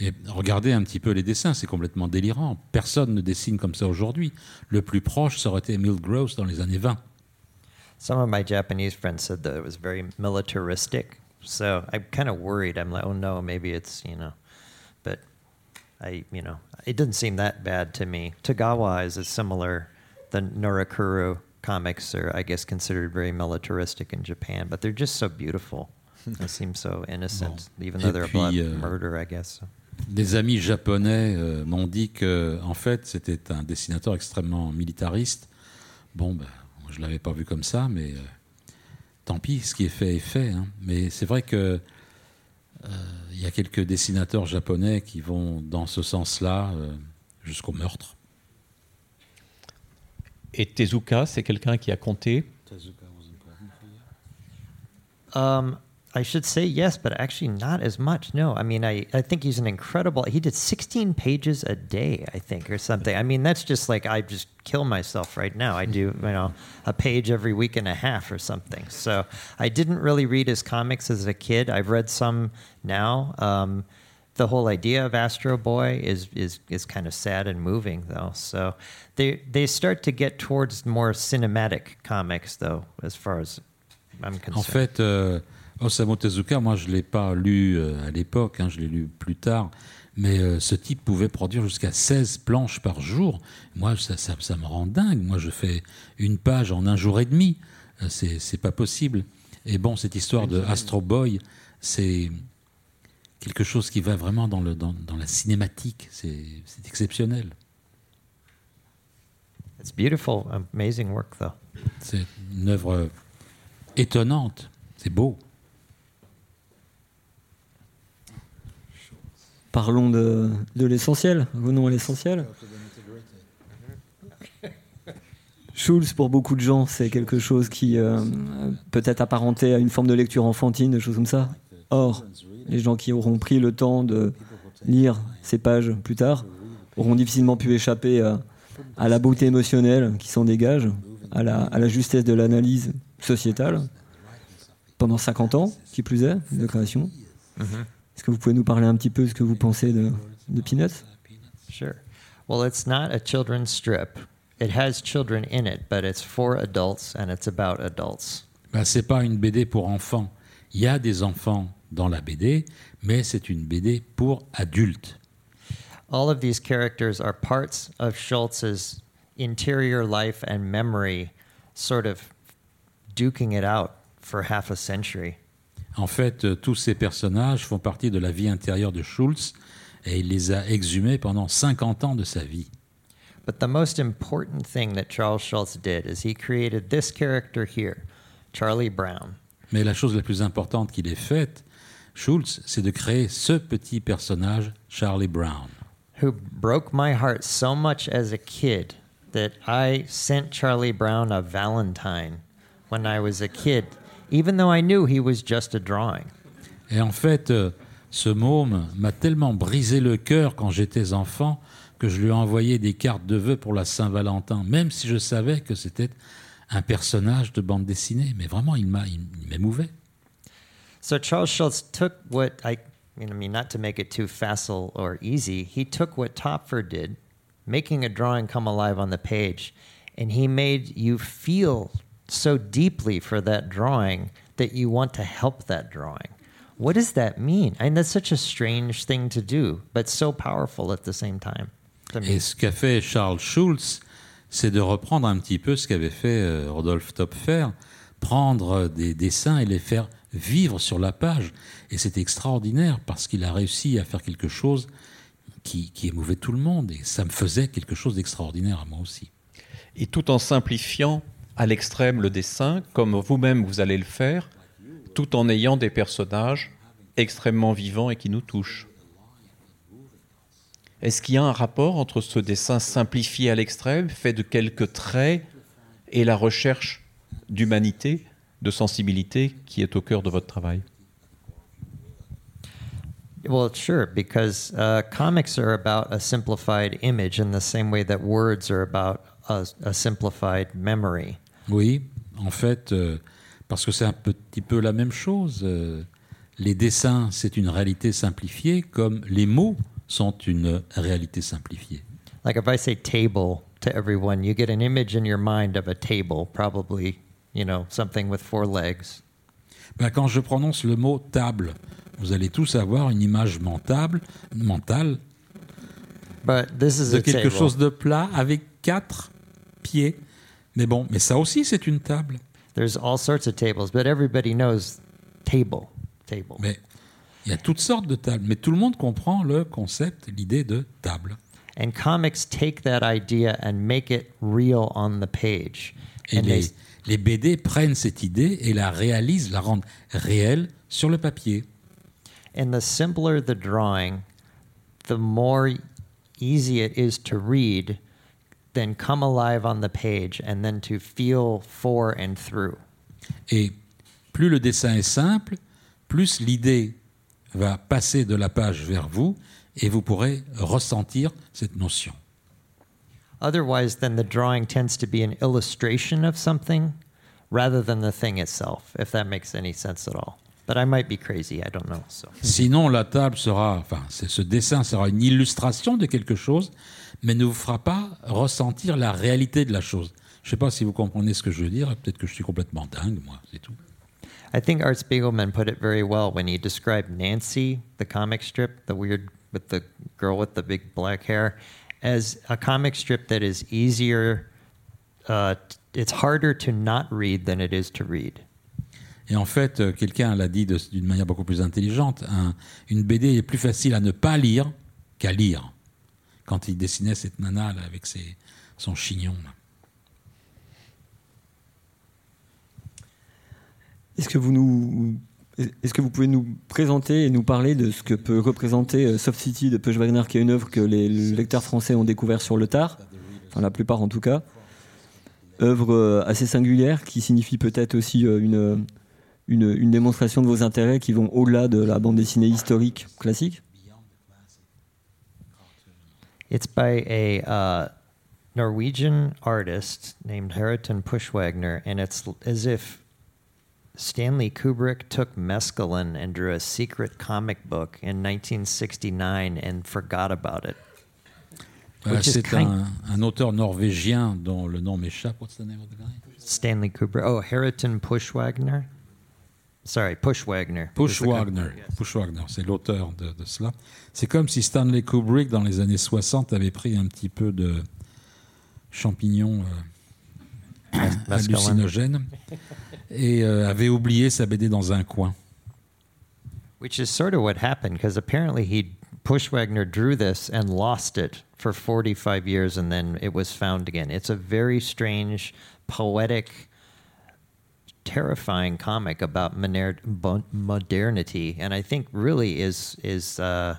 Et regardez un petit peu les dessins, c'est complètement délirant. Personne ne dessine comme ça aujourd'hui. Le plus proche, ça aurait été Milt Gross dans les années 20. Some of my Japanese friends said that it was very militaristic. So I'm kind of worried. I'm like, oh no, maybe it's you know, but I you know, it didn't seem that bad to me. Tagawa is a similar. The Norakuru comics are, I guess, considered very militaristic in Japan, but they're just so beautiful. they seem so innocent, even though Et they're puis, about euh, murder, I guess. Des amis japonais euh, m'ont dit que, en fait, c'était un dessinateur extrêmement militariste. Bon, ben, je l'avais pas vu comme ça, mais euh, tant pis, ce qui est fait est fait. hein. Mais c'est vrai que euh, il y a quelques dessinateurs japonais qui vont dans ce sens-là euh, jusqu'au meurtre. Et Tezuka, c'est quelqu'un qui a compté? Um, I should say yes, but actually not as much. No, I mean, I, I think he's an incredible. He did 16 pages a day, I think, or something. I mean, that's just like I just kill myself right now. I do, you know, a page every week and a half or something. So I didn't really read his comics as a kid. I've read some now. Um, the whole idea of Astro Boy is is is kind of sad and moving though. So they they start to get towards more cinematic comics though, as far as I'm concerned. En fait, euh, Osamu Tezuka, moi, je ne l'ai pas lu euh, à l'époque, hein, je l'ai lu plus tard, mais euh, ce type pouvait produire jusqu'à 16 planches par jour. Moi, ça, ça, ça me rend dingue. Moi, je fais une page en un jour et demi. Euh, c'est pas possible. Et bon, cette histoire de Astro Boy, c'est quelque chose qui va vraiment dans, le, dans, dans la cinématique. C'est c'est exceptionnel. It's beautiful, amazing work, though. C'est une œuvre étonnante. C'est beau. Parlons de, l'essentiel. Venons à l'essentiel. Schulz, pour beaucoup de gens, c'est quelque chose qui euh, peut être apparenté à une forme de lecture enfantine, des choses comme ça. Or, les gens qui auront pris le temps de lire ces pages plus tard auront difficilement pu échapper à, la beauté émotionnelle qui s'en dégage, à la, à la justesse de l'analyse sociétale, pendant 50 ans, qui plus est, de création. Est-ce que vous pouvez nous parler un petit peu de ce que vous pensez de, de Peanuts Sure. Well, it's not a children's strip. It has children in it, but it's for adults and it's about adults. Ben, c'est pas une BD pour enfants. Il y a des enfants dans la BD, mais c'est une BD pour adultes. All of these characters are parts of Schultz's interior life and memory, sort of duking it out for half a century. En fait, euh, tous ces personnages font partie de la vie intérieure de Schulz et il les a exhumés pendant 50 ans de sa vie. But the most important thing that Charles Schultz did is he created this character here, Charlie Brown. Mais la chose la plus importante qu'il ait faite, Schulz, c'est de créer ce petit personnage, Charlie Brown, who broke my heart so much as a kid that I sent Charlie Brown a Valentine when I was a kid, even though I knew he was just a drawing. Et en fait, euh, ce môme m'a tellement brisé le cœur quand j'étais enfant que je lui ai envoyé des cartes de vœux pour la Saint-Valentin, même si je savais que c'était un personnage de bande dessinée. Mais vraiment, il m'a, il, il m'émouvait. So Charles Schultz took what I, I mean, not to make it too facile or easy, he took what Topfer did, making a drawing come alive on the page, and he made you feel so deeply for that drawing that you want to help that drawing. What does that mean? I mean, that's such a strange thing to do, but so powerful at the same time. Et ce qu'a fait Charles Schulz, c'est de reprendre un petit peu ce qu'avait fait euh, Rodolphe Topfer, prendre des dessins et les faire vivre sur la page. Et c'est extraordinaire parce qu'il a réussi à faire quelque chose qui, qui émouvait tout le monde. Et ça me faisait quelque chose d'extraordinaire à moi aussi. Et tout en simplifiant à l'extrême le dessin, comme vous-même vous allez le faire, tout en ayant des personnages extrêmement vivants et qui nous touchent. Est-ce qu'il y a un rapport entre ce dessin simplifié à l'extrême, fait de quelques traits, et la recherche d'humanité, de sensibilité qui est au cœur de votre travail? Well, sure, because uh, comics are about a simplified image in the same way that words are about a, a simplified memory. Oui, en fait, euh, parce que c'est un petit peu la même chose. euh, les dessins, c'est une réalité simplifiée, comme les mots sont une réalité simplifiée. Like if I say table to everyone, you get an image in your mind of a table, probably, you know, something with four legs. Ben, quand je prononce le mot table, vous allez tous avoir une image mentale, mentale But this is de a quelque table. chose de plat avec quatre pieds. Mais bon, mais ça aussi, c'est une table. There's all sorts of tables, but everybody knows table, table. Mais il y a toutes sortes de tables. Mais tout le monde comprend le concept, l'idée de table. And comics take that idea and make it real on the page. Et And les, they, les BD prennent cette idée et la réalisent, la rendent réelle sur le papier. and the simpler the drawing, the more easy it is to read, then come alive on the page and then to feel for and through. Et plus le dessin est simple, plus l'idée va passer de la page vers vous et vous pourrez ressentir cette notion. Otherwise, then the drawing tends to be an illustration of something rather than the thing itself, if that makes any sense at all. But I might be crazy, I don't know. So. Sinon, la table sera, enfin, ce dessin sera une illustration de quelque chose, mais ne vous fera pas ressentir la réalité de la chose. Je ne sais pas si vous comprenez ce que je veux dire. Peut-être que je suis complètement dingue, moi, c'est tout. I think Art Spiegelman put it very well when he described Nancy, the comic strip, the weird with the girl with the big black hair, as a comic strip that is easier. Uh, it's harder to not read than it is to read. Et en fait, euh, quelqu'un l'a dit d'une manière beaucoup plus intelligente. un- une BD est plus facile à ne pas lire qu'à lire. Quand il dessinait cette nana là, avec ses- son chignon. Est-ce que vous nous est-ce que vous pouvez nous présenter et nous parler de ce que peut représenter euh, Soft City de Push Wagner, qui est une œuvre que les lecteurs français ont découvert sur le tard, enfin la plupart en tout cas, œuvre euh, assez singulière qui signifie peut-être aussi euh, une, une, une démonstration de vos intérêts qui vont au-delà de la bande dessinée historique classique? It's by a uh, Norwegian artist named Heriton Pushwagner, and it's as if Stanley Kubrick took mescaline and drew a secret comic book in 1969 and forgot about it. Is c'est un, un auteur norvégien dont le nom m'échappe. What's the name of the guy? Stanley Kubrick. Oh, Heriton Pushwagner. Sorry, Pushwagner. Push is the co- Wagner. Push Wagner, c'est l'auteur de, de cela. C'est comme si Stanley Kubrick, dans les années 60, avait pris un petit peu de champignons euh, hallucinogènes et euh, avait oublié sa BD dans un coin. Which is sort of what happened because apparently he Pushwagner drew this and lost it for 45 years and then it was found again. It's a very strange, poetic, terrifying comic about modernity and I think really is is uh,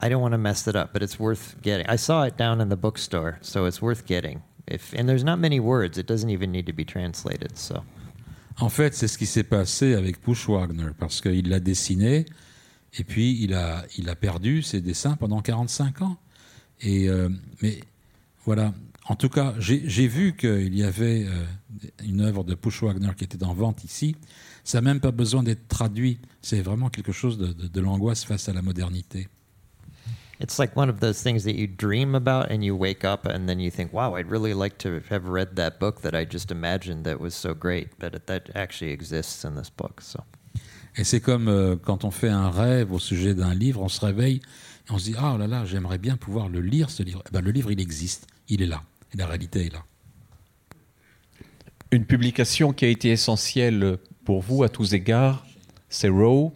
I don't want to mess it up, but it's worth getting. I saw it down in the bookstore, so it's worth getting. If and there's not many words, it doesn't even need to be translated. So En fait, c'est ce qui s'est passé avec Push Wagner, parce qu'il l'a dessiné, et puis il a, il a perdu ses dessins pendant 45 ans. Et, euh, mais voilà, en tout cas, j'ai vu qu'il y avait euh, une œuvre de Push Wagner qui était en vente ici. Ça n'a même pas besoin d'être traduit. C'est vraiment quelque chose de, de- de l'angoisse face à la modernité. it's like one of those things that you dream about and you wake up and then you think, "Wow, I'd really like to have read that book that I just imagined that was so great." But that actually exists in this book. So Et c'est comme euh, quand on fait un rêve au sujet d'un livre, on se réveille et on se dit Ah oh là là, j'aimerais bien pouvoir le lire, ce livre. Eh ben, le livre, il existe, il est là. Et la réalité est là. Une publication qui a été essentielle pour vous à tous égards, c'est Raw,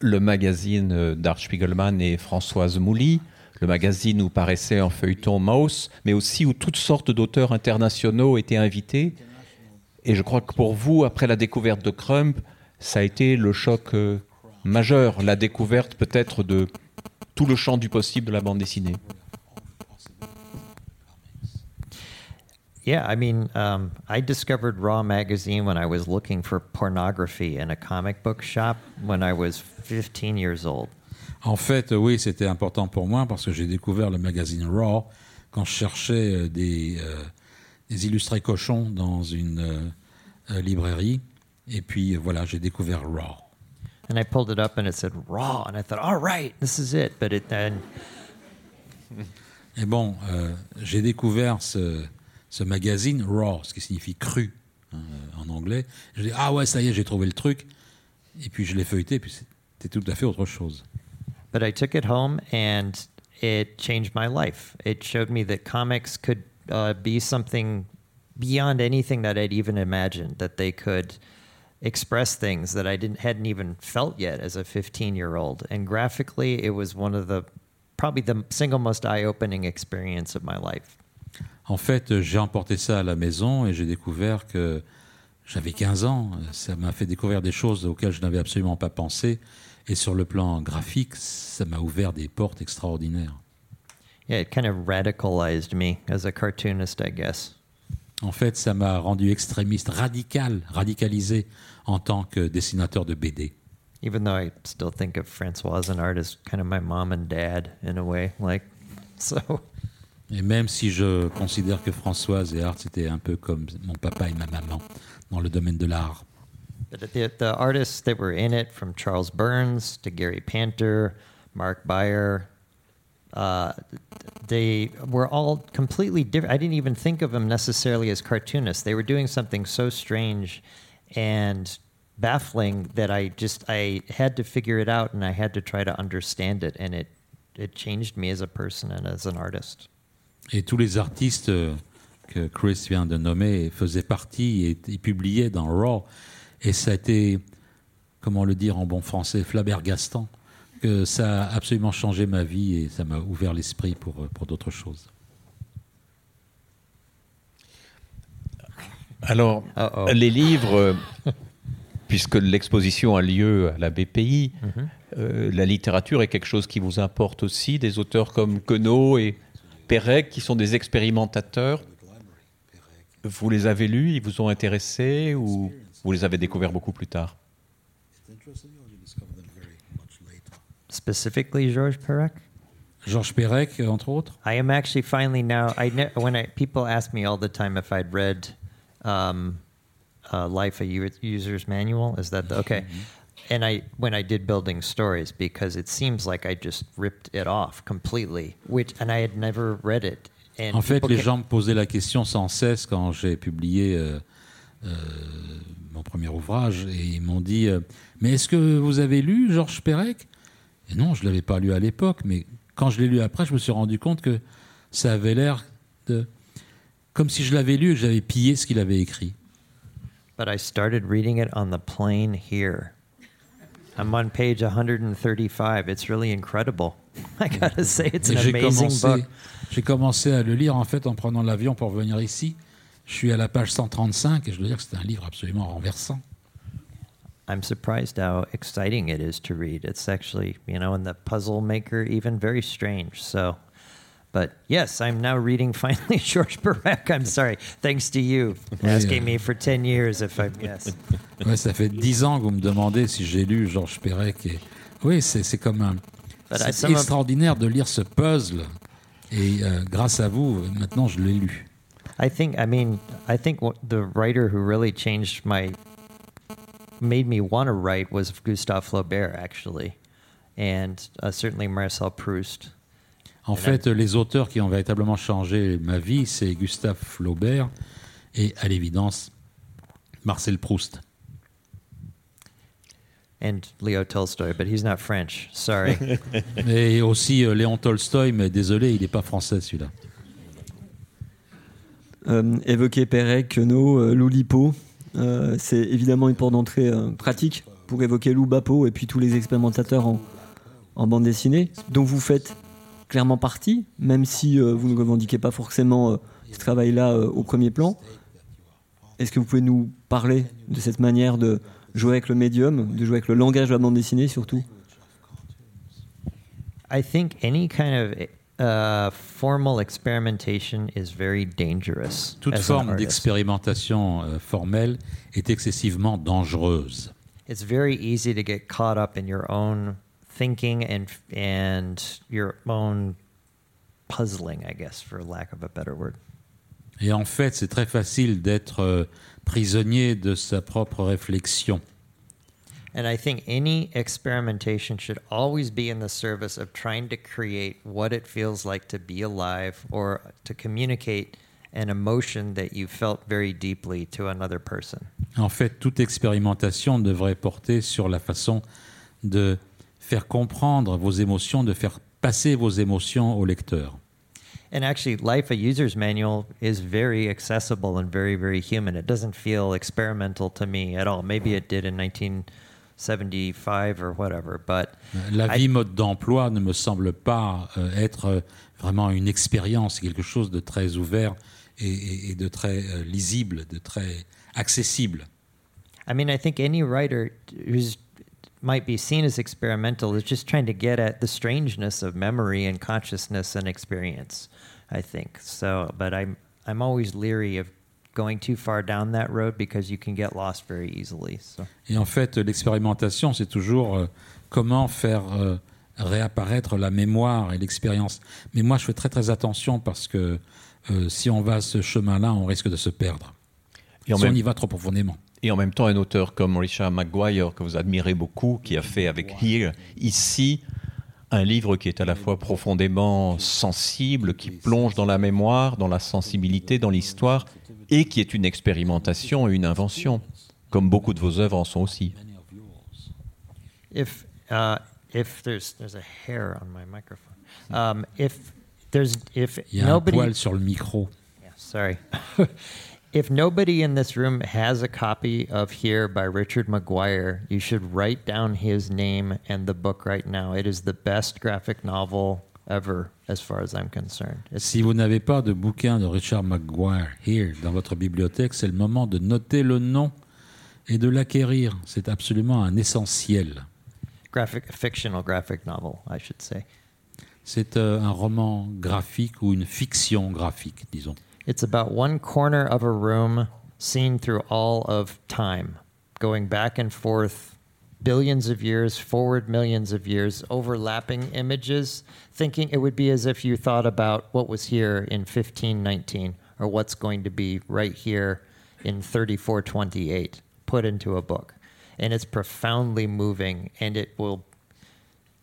le magazine d'Art Spiegelman et Françoise Mouly, le magazine où paraissait en feuilleton Mouse, mais aussi où toutes sortes d'auteurs internationaux étaient invités. Et je crois que pour vous, après la découverte de Crump, ça a été le choc euh, majeur, la découverte peut-être de tout le champ du possible de la bande dessinée. Yeah, I mean, um, I discovered Raw magazine when I was looking for pornography in a comic book shop when I was 15 years old. En fait, oui, c'était important pour moi parce que j'ai découvert le magazine Raw quand je cherchais euh, des, euh, des illustrés cochons dans une euh, euh, librairie. Et puis euh, voilà, j'ai découvert Raw. And I pulled it up and it said Raw, and I thought, all right, this is it. But it then, Et bon, euh, j'ai découvert ce, ce magazine Raw, ce qui signifie cru hein, en anglais. Je dis ah ouais, ça y est, j'ai trouvé le truc. Et puis je l'ai feuilleté, puis c'était tout à fait autre chose. but I took it home and it changed my life. It showed me that comics could uh, be something beyond anything that I'd even imagined. That they could express things that I didn't hadn't even felt yet as a 15 year old. And graphically, it was one of the probably the single most eye opening experience of my life. En fait, j'ai emporté ça à la maison et j'ai découvert que j'avais 15 ans. Ça m'a fait découvrir des choses auxquelles je n'avais absolument pas pensé. Et sur le plan graphique, ça m'a ouvert des portes extraordinaires. Yeah, it kind of radicalized me as a cartoonist, I guess. En fait, ça m'a rendu extrémiste, radical, radicalisé en tant que dessinateur de BD. Even though I still think of Francois as an artist, kind of my mom and dad in a way. Like, so Et même si je considère que Françoise et Art, c'était un peu comme mon papa et ma maman dans le domaine de l'art. The, the artists that were in it, from Charles Burns to Gary Panter, Mark Bayer, uh, they were all completely different. I didn't even think of them necessarily as cartoonists. They were doing something so strange and baffling that I just I had to figure it out and I had to try to understand it, and it it changed me as a person and as an artist. Et tous les artistes euh, que Chris vient de nommer faisaient partie et, et publiaient dans Raw. Et ça a été, comment le dire en bon français, flabbergastant, que ça a absolument changé ma vie et ça m'a ouvert l'esprit pour, euh, pour d'autres choses. Alors, Uh-oh. les livres, euh, puisque l'exposition a lieu à la BPI, euh, la littérature est quelque chose qui vous importe aussi, des auteurs comme Queneau et Pérec, qui sont des expérimentateurs. Vous les avez lus, ils vous ont intéressé ou vous les avez découverts beaucoup plus tard? Specifically, Georges Perec. Georges Perec, entre autres. I am actually finally now. I ne- when I people ask me all the time if I'd read um, uh, Life a User's Manual. Is that the, okay? And I when I did building stories because it seems like I just ripped it off completely, which and I had never read it. And En fait, les gens me posaient la question sans cesse quand j'ai publié euh, euh, mon premier ouvrage et ils m'ont dit euh, Mais est-ce que vous avez lu Georges Perec? Et non, je l'avais pas lu à l'époque, mais quand je l'ai lu après, je me suis rendu compte que ça avait l'air de. comme si je l'avais lu et que j'avais pillé ce qu'il avait écrit. But I started reading it on the plane here. I'm on page 135. It's really incredible. I gotta mm-hmm. say, it's an amazing book. commencé, j'ai commencé à le lire en fait en prenant l'avion pour venir ici. Je suis à la page 135 et je dois dire que c'est un livre absolument renversant. I'm surprised how exciting it is to read. It's actually, you know, and the puzzle maker even very strange. So, but yes, I'm now reading finally George Perec. I'm sorry, thanks to you asking me for 10 years if I'm yes. Ouais, ça fait dix ans que vous me demandez si j'ai lu Georges Perec. Et... Oui, c'est c'est comme un. C'est extraordinaire de lire ce puzzle. Et euh, grâce à vous, maintenant, je l'ai lu. I think, I mean, I think the writer who really changed my, made me want to write was Gustave Flaubert, actually. And uh, certainly Marcel Proust. En fait, les auteurs qui ont véritablement changé ma vie, c'est Gustave Flaubert et, à l'évidence, Marcel Proust. And Leo Tolstoy, but he's not French. Sorry. Et aussi euh, Léon Tolstoï, mais désolé, il n'est pas français celui-là. Euh, évoquer Perec, Queneau, euh, Loulipo, euh, c'est évidemment une porte d'entrée euh, pratique pour évoquer Lou Bapo et puis tous les expérimentateurs en, en bande dessinée, dont vous faites clairement partie, même si euh, vous ne revendiquez pas forcément euh, ce travail-là euh, au premier plan. Est-ce que vous pouvez nous parler de cette manière de jouer avec le médium, de jouer avec le langage de la bande dessinée surtout? I think any kind of uh, formal experimentation is very dangerous. Toute forme d'expérimentation euh, formelle est excessivement dangereuse. It's very easy to get caught up in your own thinking and and your own puzzling, I guess, for lack of a better word. Et en fait, c'est très facile d'être euh, prisonnier de sa propre réflexion. And I think any experimentation should always be in the service of trying to create what it feels like to be alive or to communicate an emotion that you felt very deeply to another person. En fait, toute expérimentation devrait porter sur la façon de faire comprendre vos émotions, de faire passer vos émotions au lecteur. And actually, Life a User's Manual is very accessible and very, very human. It doesn't feel experimental to me at all. Maybe it did in 1975 or whatever, but La I- vie mode d'emploi ne me semble pas euh, être euh, vraiment une expérience, quelque chose de très ouvert et, et- et de très euh, lisible, de très accessible. I mean, I think any writer who's might be seen as experimental is just trying to get at the strangeness of memory and consciousness and experience. I think so, but I'm I'm always leery of going too far down that road because you can get lost very easily. So. Et en fait, l'expérimentation, c'est toujours euh, comment faire euh, réapparaître la mémoire et l'expérience. Mais moi, je fais très très attention parce que euh, si on va à ce chemin-là, on risque de se perdre. Et si on même, y va trop profondément. Et en même temps, un auteur comme Richard McGuire, que vous admirez beaucoup, qui a fait avec Here, ici, un livre qui est à la fois profondément sensible, qui plonge dans la mémoire, dans la sensibilité, dans l'histoire, et qui est une expérimentation et une invention, comme beaucoup de vos œuvres en sont aussi. if uh, if there's there's a hair on my microphone. Um, if there's if Il y a un poil sur le micro. Yeah, sorry. if nobody in this room has a copy of Here by Richard McGuire, you should write down his name and the book right now. It is the best graphic novel ever, as far as I'm concerned. It's, Si vous n'avez pas de bouquin de Richard McGuire here dans votre bibliothèque, c'est le moment de noter le nom et de l'acquérir. C'est absolument un essentiel. graphic fictional graphic novel, I should say. C'est euh, un roman graphique ou une fiction graphique, disons. It's about one corner of a room seen through all of time, going back and forth billions of years, forward millions of years, overlapping images, thinking it would be as if you thought about what was here in 1519 or what's going to be right here in 3428 put into a book. And it's profoundly moving and it will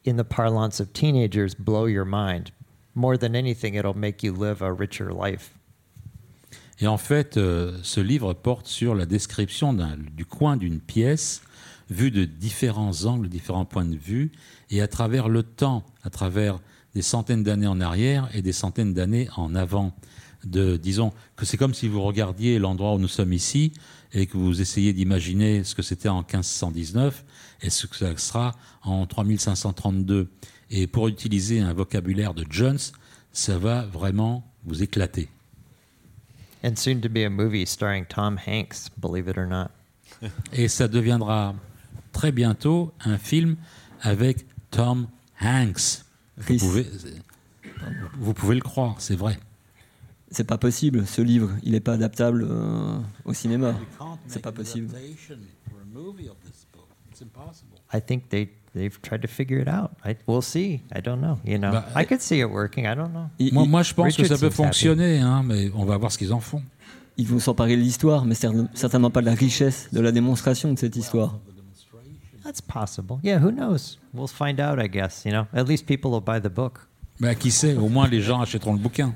in the parlance of teenagers, blow your mind. More than anything, it'll make you live a richer life. Et en fait, euh, ce livre porte sur la description du coin d'une pièce, vue de différents angles, différents points de vue, et à travers le temps, à travers des centaines d'années en arrière et des centaines d'années en avant. De, disons que c'est comme si vous regardiez l'endroit où nous sommes ici et que vous essayez d'imaginer ce que c'était en 1519 et ce que ça sera en 3532. Et pour utiliser un vocabulaire de Jones, ça va vraiment vous éclater. And soon to be a movie starring Tom Hanks, believe it or not. Et ça deviendra très bientôt un film avec Tom Hanks. Vous Rhys. pouvez, vous pouvez le croire, c'est vrai. C'est pas possible, ce livre, il n'est pas adaptable euh, au cinéma. C'est pas possible. I think they they've tried to figure it out. I, we'll see. I don't know. You know, Bah, I could see it working. I don't know. Moi, moi, je pense que ça peut Richard fonctionner, hein, mais on va voir ce qu'ils en font. ils vont s'emparer de l'histoire, mais cer- certainement pas de la richesse, de la démonstration de cette histoire. That's possible. Yeah, who knows? We'll find out, I guess. You know, at least people will buy the book. Bah, qui sait, au moins les gens achèteront le bouquin.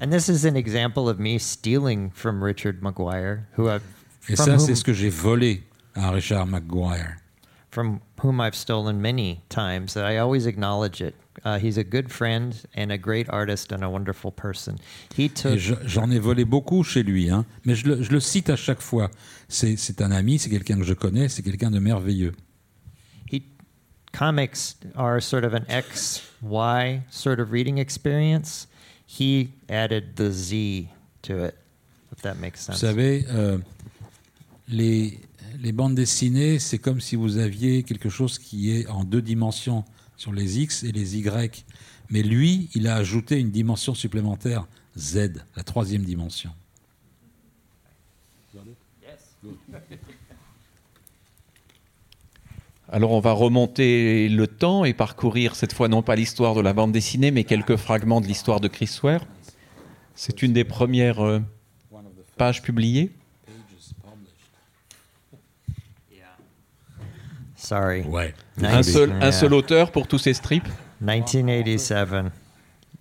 And this is an example of me stealing from Richard McGuire, who I've, Et ça, c'est ce que j'ai volé à Richard McGuire. From whom I've stolen many times. That I always acknowledge it. Uh, he's a good friend and a great artist and a wonderful person. He took j'en ai volé beaucoup chez lui, hein, mais je le, je le cite à chaque fois. C'est c'est un ami, c'est quelqu'un que je connais, c'est quelqu'un de merveilleux. he comics are sort of an X Y sort of reading experience. He added the Z to it, if that makes Vous sense. savez, euh, les, les bandes dessinées, c'est comme si vous aviez quelque chose qui est en deux dimensions sur les X et les Y. Mais lui, il a ajouté une dimension supplémentaire, Z, la troisième dimension. Alors on va remonter le temps et parcourir cette fois non pas l'histoire de la bande dessinée, mais quelques fragments de l'histoire de Chris Ware. C'est une des premières euh, pages publiées. Sorry. Ouais. Un seul, un seul auteur pour tous ces strips? 1987.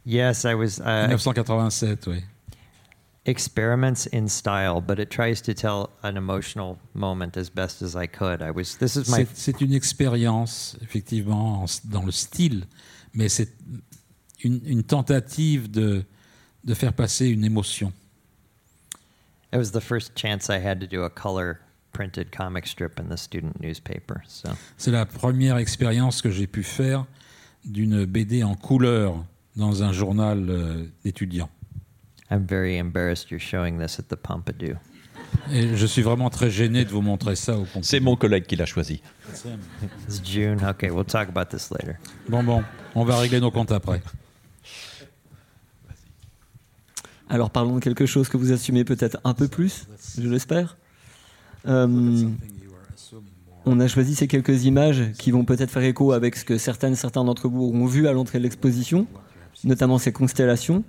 Yes, I was uh, 1987, oui. experiments in style, but it tries to tell an emotional moment as best as I could. I was. This is my C'est une expérience, effectivement, en dans le style, mais c'est une, une tentative de, de faire passer une émotion. It was the first chance I had to do a color printed comic strip in the student newspaper. So C'est la première expérience que j'ai pu faire d'une BD en couleur dans un journal euh, d'étudiants. I'm very embarrassed you're showing this at the Pompidou. Et je suis vraiment très gêné de vous montrer ça au Pompidou. C'est mon collègue qui l'a choisi. It's June. Okay, we'll talk about this later. Bon, bon, on va régler nos comptes après. Alors parlons de quelque chose que vous assumez peut-être un peu plus, je l'espère. Euh, on a choisi ces quelques images qui vont peut-être faire écho avec ce que certaines, certains d'entre vous ont vu à l'entrée de l'exposition, notamment ces constellations.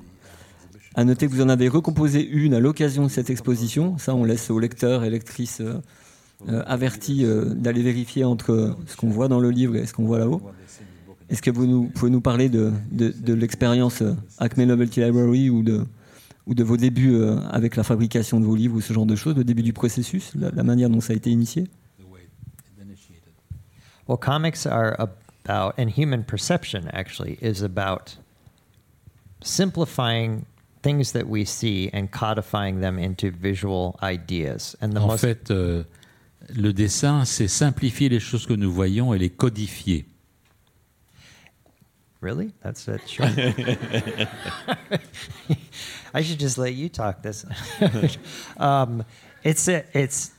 À noter que vous en avez recomposé une à l'occasion de cette exposition. Ça, on laisse aux lecteurs et lectrices euh, euh, avertis d'aller vérifier entre ce qu'on voit dans le livre et ce qu'on voit là-haut. Est-ce que vous pouvez nous parler de, l'expérience Acme Novelty Library ou de, ou de vos débuts euh, avec la fabrication de vos livres ou ce genre de choses, le début du processus, la, la manière dont ça a été initié? Well, comics are about, and human perception actually is about simplifying things that we see and codifying them into visual ideas. And the En most fait, euh, le dessin, c'est simplifier les choses que nous voyons et les codifier. Really? That's it. Sure. I should just let you talk this. um, it's a, it's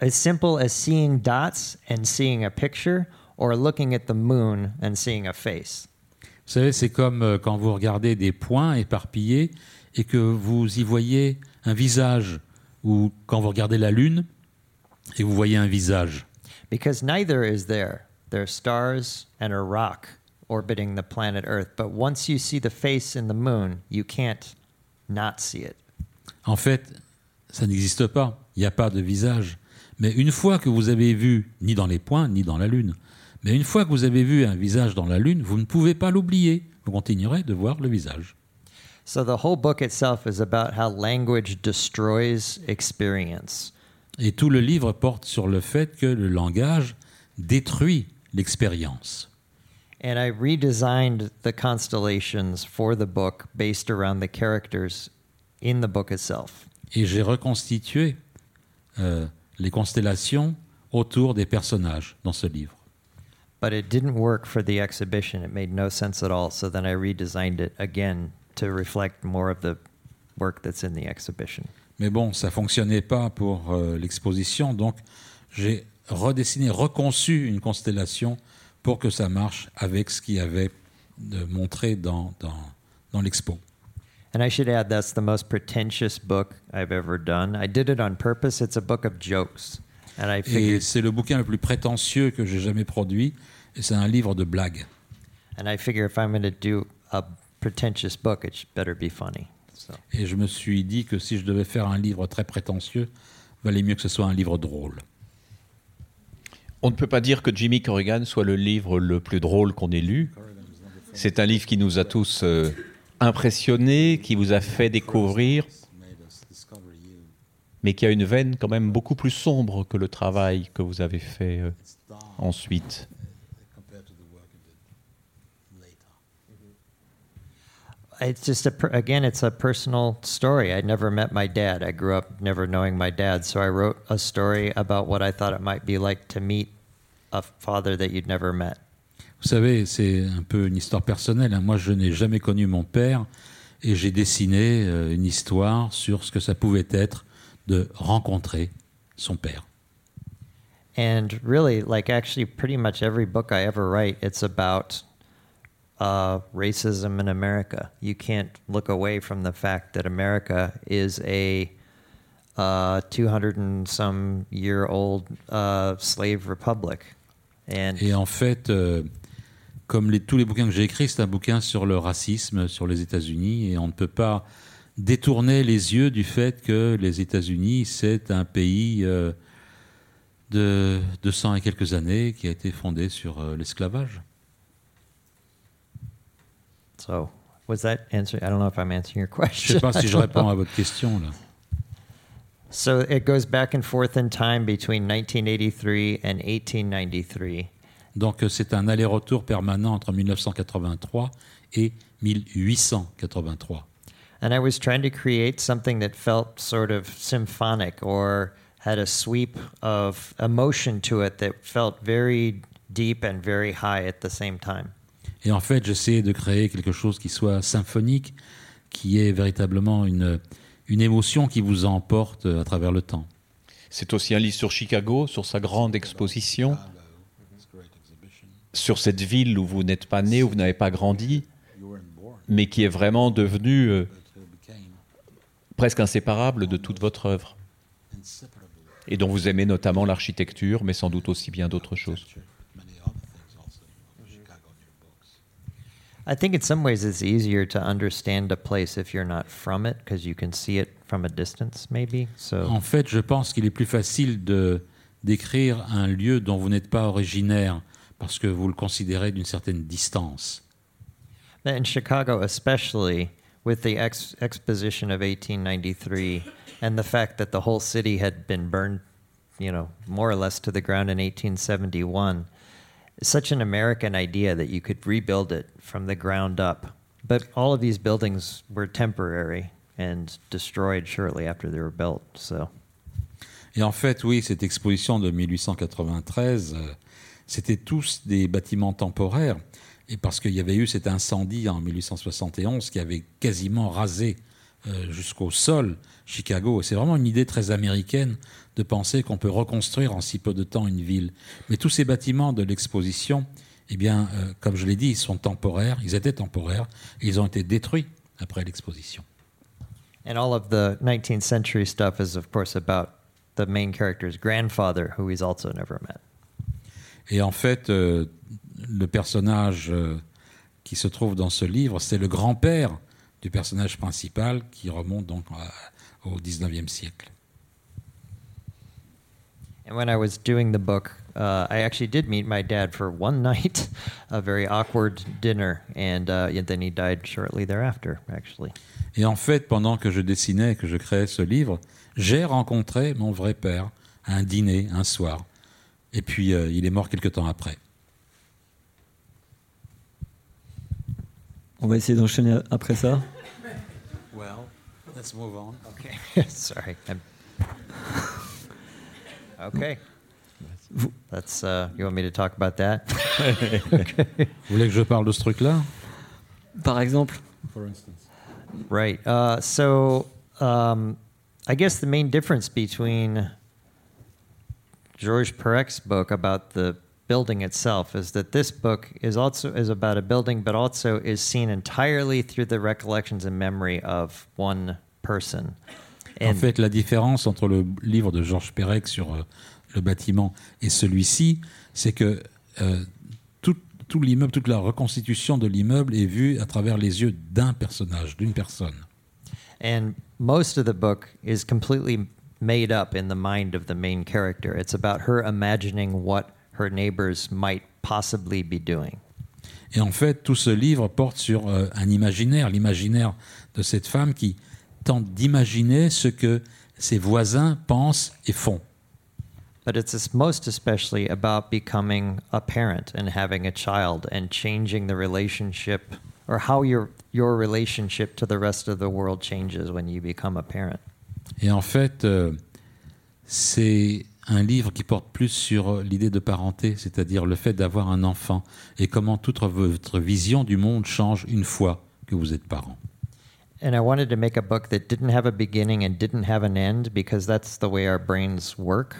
as simple as seeing dots and seeing a picture, or looking at the moon and seeing a face. Vous savez, c'est comme euh, quand vous regardez des points éparpillés et que vous y voyez un visage, ou quand vous regardez la Lune et vous voyez un visage. Because neither is there. There are stars and a rock orbiting the planet Earth. But once you see the face in the moon, you can't not see it. En fait, ça n'existe pas. Il n'y a pas de visage. Mais une fois que vous avez vu, ni dans les points, ni dans la Lune, mais une fois que vous avez vu un visage dans la Lune, vous ne pouvez pas l'oublier. Vous continuerez de voir le visage. So the whole book itself is about how language destroys experience. Et tout le livre porte sur le fait que le langage détruit l'expérience. And I redesigned the constellations for the book based around the characters in the book itself. Et j'ai reconstitué euh, les constellations autour des personnages dans ce livre. But it didn't work for the exhibition. It made no sense at all. So then I redesigned it again to reflect more of the work that's in the exhibition. Mais bon, ça fonctionnait pas pour euh, l'exposition, donc j'ai redessiné, reconçu une constellation pour que ça marche avec ce qu'il y avait de montré dans, dans, dans l'expo. And I should add, that's the most pretentious book I've ever done. I did it on purpose. It's a book of jokes. And I Et c'est le bouquin le plus prétentieux que j'ai jamais produit, et c'est un livre de blagues. and I figure if I'm going to do a pretentious book, it should better be funny. So, Et je me suis dit que si je devais faire un livre très prétentieux, valait mieux que ce soit un livre drôle. On ne peut pas dire que Jimmy Corrigan soit le livre le plus drôle qu'on ait lu. C'est un livre qui nous a tous euh, impressionnés, qui vous a fait découvrir, mais qui a une veine quand même beaucoup plus sombre que le travail que vous avez fait euh, ensuite. It's just a again, it's a personal story. I never met my dad. I grew up never knowing my dad, so I wrote a story about what I thought it might be like to meet a father that you'd never met. Vous savez, c'est un peu une histoire personnelle. Moi, je n'ai jamais connu mon père et j'ai dessiné euh, une histoire sur ce que ça pouvait être de rencontrer son père. And really, like actually, pretty much every book I ever write, it's about racism in America. You can't look away from the fact that America is a 200 and some year old slave republic. And Et en fait, euh, comme tous les bouquins que j'ai écrits, c'est un bouquin sur le racisme sur les États-Unis et on ne peut pas détourner les yeux du fait que les États-Unis, c'est un pays euh, de 200 et quelques années qui a été fondé sur euh, l'esclavage. So, was that answering? I don't know if I'm answering your Je question. sais pas si je réponds à votre question là. So it goes back and forth in time between 1983 and 1893. Donc euh, c'est un aller-retour permanent entre 1983 et 1883. And I was trying to create something that felt sort of symphonic or had a sweep of emotion to it that felt very deep and very high at the same time. Et en fait, j'essayais de créer quelque chose qui soit symphonique, qui est véritablement une, une émotion qui vous emporte à travers le temps. C'est aussi un livre sur Chicago, sur sa grande exposition, sur cette ville où vous n'êtes pas né, où vous n'avez pas grandi, mais qui est vraiment devenue euh, presque inséparable de toute votre œuvre, et dont vous aimez notamment l'architecture, mais sans doute aussi bien d'autres choses. I think in some ways it's easier to understand a place if you're not from it because you can see it from a distance, maybe. So En fait, je pense qu'il est plus facile de d'écrire un lieu dont vous n'êtes pas originaire parce que vous le considérez d'une certaine distance. in Chicago, especially with the ex- exposition of 1893 and the fact that the whole city had been burned, you know, more or less to the ground in 1871, it's such an American idea that you could rebuild it from the ground up. But all of these buildings were temporary and destroyed shortly after they were built. So. Et en fait, oui, cette exposition de 1893, euh, c'était tous des bâtiments temporaires. Et parce qu'il y avait eu cet incendie en 1871 qui avait quasiment rasé euh, jusqu'au sol Chicago. C'est vraiment une idée très américaine de penser qu'on peut reconstruire en si peu de temps une ville. Mais tous ces bâtiments de l'exposition, eh bien, euh, comme je l'ai dit, ils sont temporaires, ils étaient temporaires, et ils ont été détruits après l'exposition. And all of the 19th century stuff is, of course, about the main character's grandfather, who he's also never met. Et en fait, euh, le personnage euh, qui se trouve dans ce livre, c'est le grand-père du personnage principal qui remonte donc à- au 19e siècle. And when I was doing the book, uh, I actually did meet my dad for one night, a very awkward dinner, and uh, then he died shortly thereafter, actually. Et en fait, pendant que je dessinais, que je créais ce livre, j'ai rencontré mon vrai père à un dîner un soir. Et puis, euh, il est mort quelque temps après. On va essayer d'enchaîner après ça. Well, let's move on. Okay, sorry. I'm... Okay. That's uh, you want me to talk about that? Vous voulez que je parle de ce truc-là Par exemple, Right. Uh, so, um, I guess the main difference between George Perek's book about the building itself is that this book is also is about a building, but also is seen entirely through the recollections and memory of one person. En fait, la différence entre le livre de Georges Perec sur euh, le bâtiment et celui-ci, c'est que euh, tout, tout l'immeuble, toute la reconstitution de l'immeuble est vue à travers les yeux d'un personnage, d'une personne. And most of the book is completely made up in the mind of the main character. It's about her imagining what her neighbors might possibly be doing. Et en fait, tout ce livre porte sur euh, un imaginaire, l'imaginaire de cette femme qui tente d'imaginer ce que ses voisins pensent et font. But it's most especially about becoming a parent and having a child and changing the relationship or how your your relationship to the rest of the world changes when you become a parent. Et en fait, euh, c'est un livre qui porte plus sur l'idée de parenté, c'est-à-dire le fait d'avoir un enfant et comment toute votre vision du monde change une fois que vous êtes parent. And I wanted to make a book that didn't have a beginning and didn't have an end because that's the way our brains work.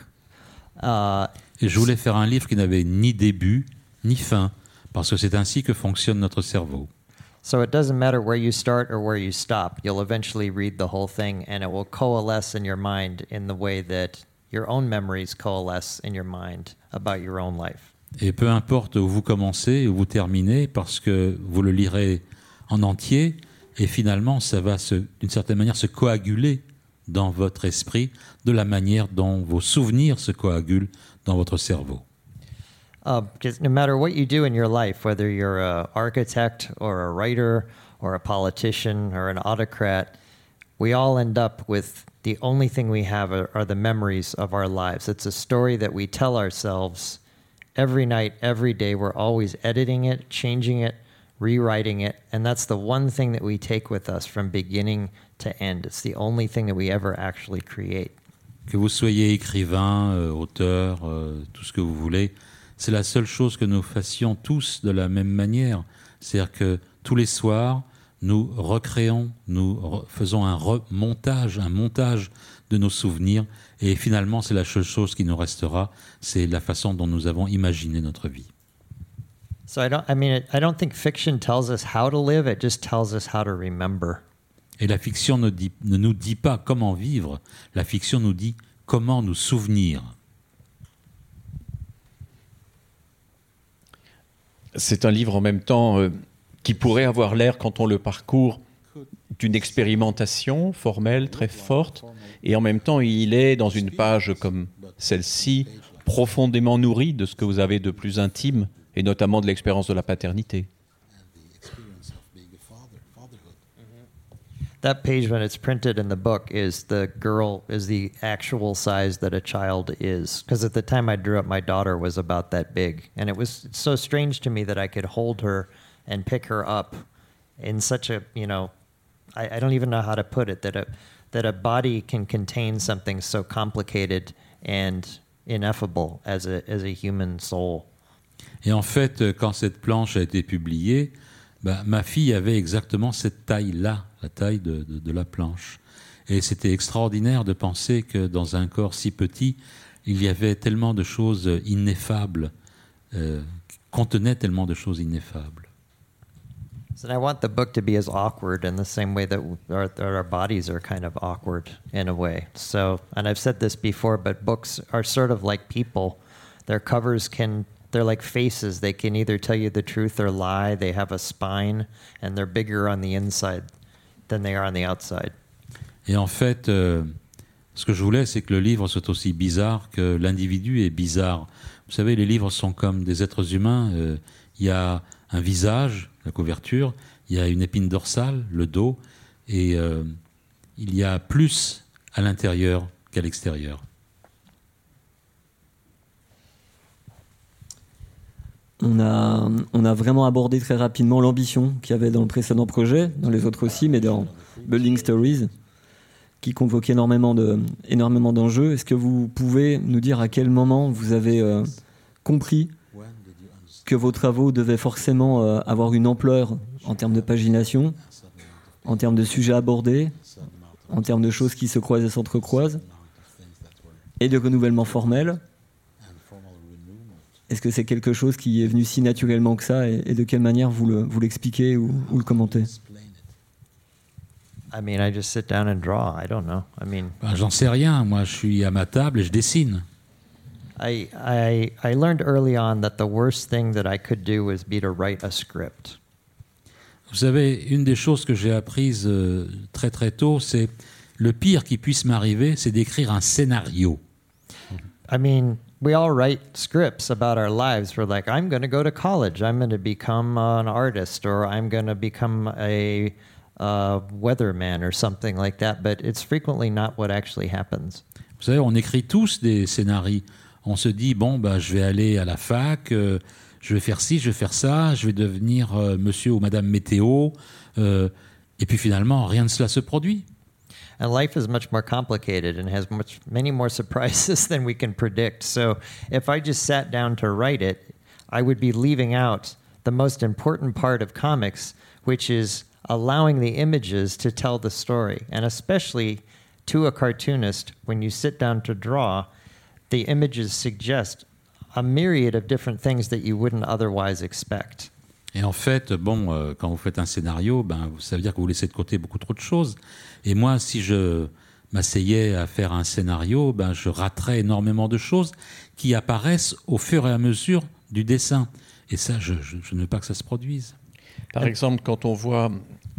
Uh, Et je voulais faire un livre qui n'avait ni début ni fin, parce que c'est ainsi que fonctionne notre cerveau. so it doesn't matter where you start or where you stop. You'll eventually read the whole thing and it will coalesce in your mind in the way that your own memories coalesce in your mind about your own life. Et peu importe où vous commencez, où vous terminez, parce que vous le lirez en entier, et finalement, ça va d'une certaine manière se coaguler dans votre esprit de la manière dont vos souvenirs se coagulent dans votre cerveau. Ah, because no matter what you do in your life, whether you're an architect or a writer or a politician or an autocrat, we all end up with the only thing we have are, are the memories of our lives. It's a story that we tell ourselves every night, every day. We're always editing it, changing it, rewriting it. And that's the one thing that we take with us from beginning to end. It's the only thing that we ever actually create. Que vous soyez écrivain, euh, auteur, euh, tout ce que vous voulez, c'est la seule chose que nous fassions tous de la même manière. C'est-à-dire que tous les soirs, nous recréons, nous faisons un remontage, un montage de nos souvenirs, et finalement, c'est la seule chose qui nous restera, c'est la façon dont nous avons imaginé notre vie. So I don't, I mean, I don't think fiction tells us how to live, it just tells us how to remember. Et la fiction ne, dit- ne nous dit pas comment vivre, la fiction nous dit comment nous souvenir. C'est un livre en même temps euh, qui pourrait avoir l'air, quand on le parcourt, d'une expérimentation formelle très forte, et en même temps il est dans une page comme celle-ci profondément nourri de ce que vous avez de plus intime, et notamment de l'expérience de la paternité. That page, when it's printed in the book, is the girl is the actual size that a child is. Because at the time I drew up my daughter was about that big, and it was so strange to me that I could hold her and pick her up in such a you know, I, I don't even know how to put it that a that a body can contain something so complicated and ineffable as a as a human soul. Et en fait, euh, quand cette planche a été publiée, bah, ma fille avait exactement cette taille-là, la taille de, de- de la planche. Et c'était extraordinaire de penser que dans un corps si petit, il y avait tellement de choses ineffables, euh, qui contenaient tellement de choses ineffables. So I want the book to be as awkward in the same way that our, our bodies are kind of awkward in a way. So, and I've said this before, but books are sort of like people. Their covers can, they're like faces. They can either tell you the truth or lie. They have a spine, and they're bigger on the inside than they are on the outside. Et en fait, euh, ce que je voulais, c'est que le livre soit aussi bizarre que l'individu est bizarre. Vous savez, les livres sont comme des êtres humains. euh, Il y a un visage, la couverture, il y a une épine dorsale, le dos, et euh, il y a plus à l'intérieur qu'à l'extérieur. On a, vraiment abordé très rapidement l'ambition qu'il y avait dans le précédent projet, dans les autres aussi, mais dans Building Stories, qui convoque énormément d'enjeux. Est-ce que vous pouvez nous dire à quel moment vous avez euh, compris que vos travaux devaient forcément euh, avoir une ampleur en termes de pagination, en termes de sujets abordés, en termes de choses qui se croisent et s'entrecroisent, et de renouvellement formel Est-ce que c'est quelque chose qui est venu si naturellement que ça et, et de quelle manière vous le- vous l'expliquez ou, ou le commentez? I mean, I just sit down and draw. I don't know. I mean, Ben, J'en sais rien. Moi, je suis à ma table et je dessine. I, I, I learned early on that the worst thing that I could do was be to write a script. Vous savez, une des choses que j'ai apprises euh, très très tôt, c'est le pire qui puisse m'arriver, c'est d'écrire un scénario. I mean, we all write scripts about our lives. We're like, I'm going to go to college. I'm going to become an artist, or I'm going to become a uh, weatherman, or something like that. But it's frequently not what actually happens. Vous savez, on écrit tous des scénarios. On se dit, bon, bah, je vais aller à la fac, euh, je vais faire ci, je vais faire ça, je vais devenir euh, monsieur ou madame météo. euh, et puis finalement, rien de cela se produit. And life is much more complicated and has much many more surprises than we can predict. So if I just sat down to write it, I would be leaving out the most important part of comics, which is allowing the images to tell the story. And especially to a cartoonist, when you sit down to draw, the images suggest a myriad of different things that you wouldn't otherwise expect. Et en fait, bon, euh, quand vous faites un scénario, ben, ça veut dire que vous laissez de côté beaucoup trop de choses. Et moi, si je m'asseyais à faire un scénario, ben, je raterais énormément de choses qui apparaissent au fur et à mesure du dessin. Et ça, je, je- ne veux pas que ça se produise. Par exemple, quand on voit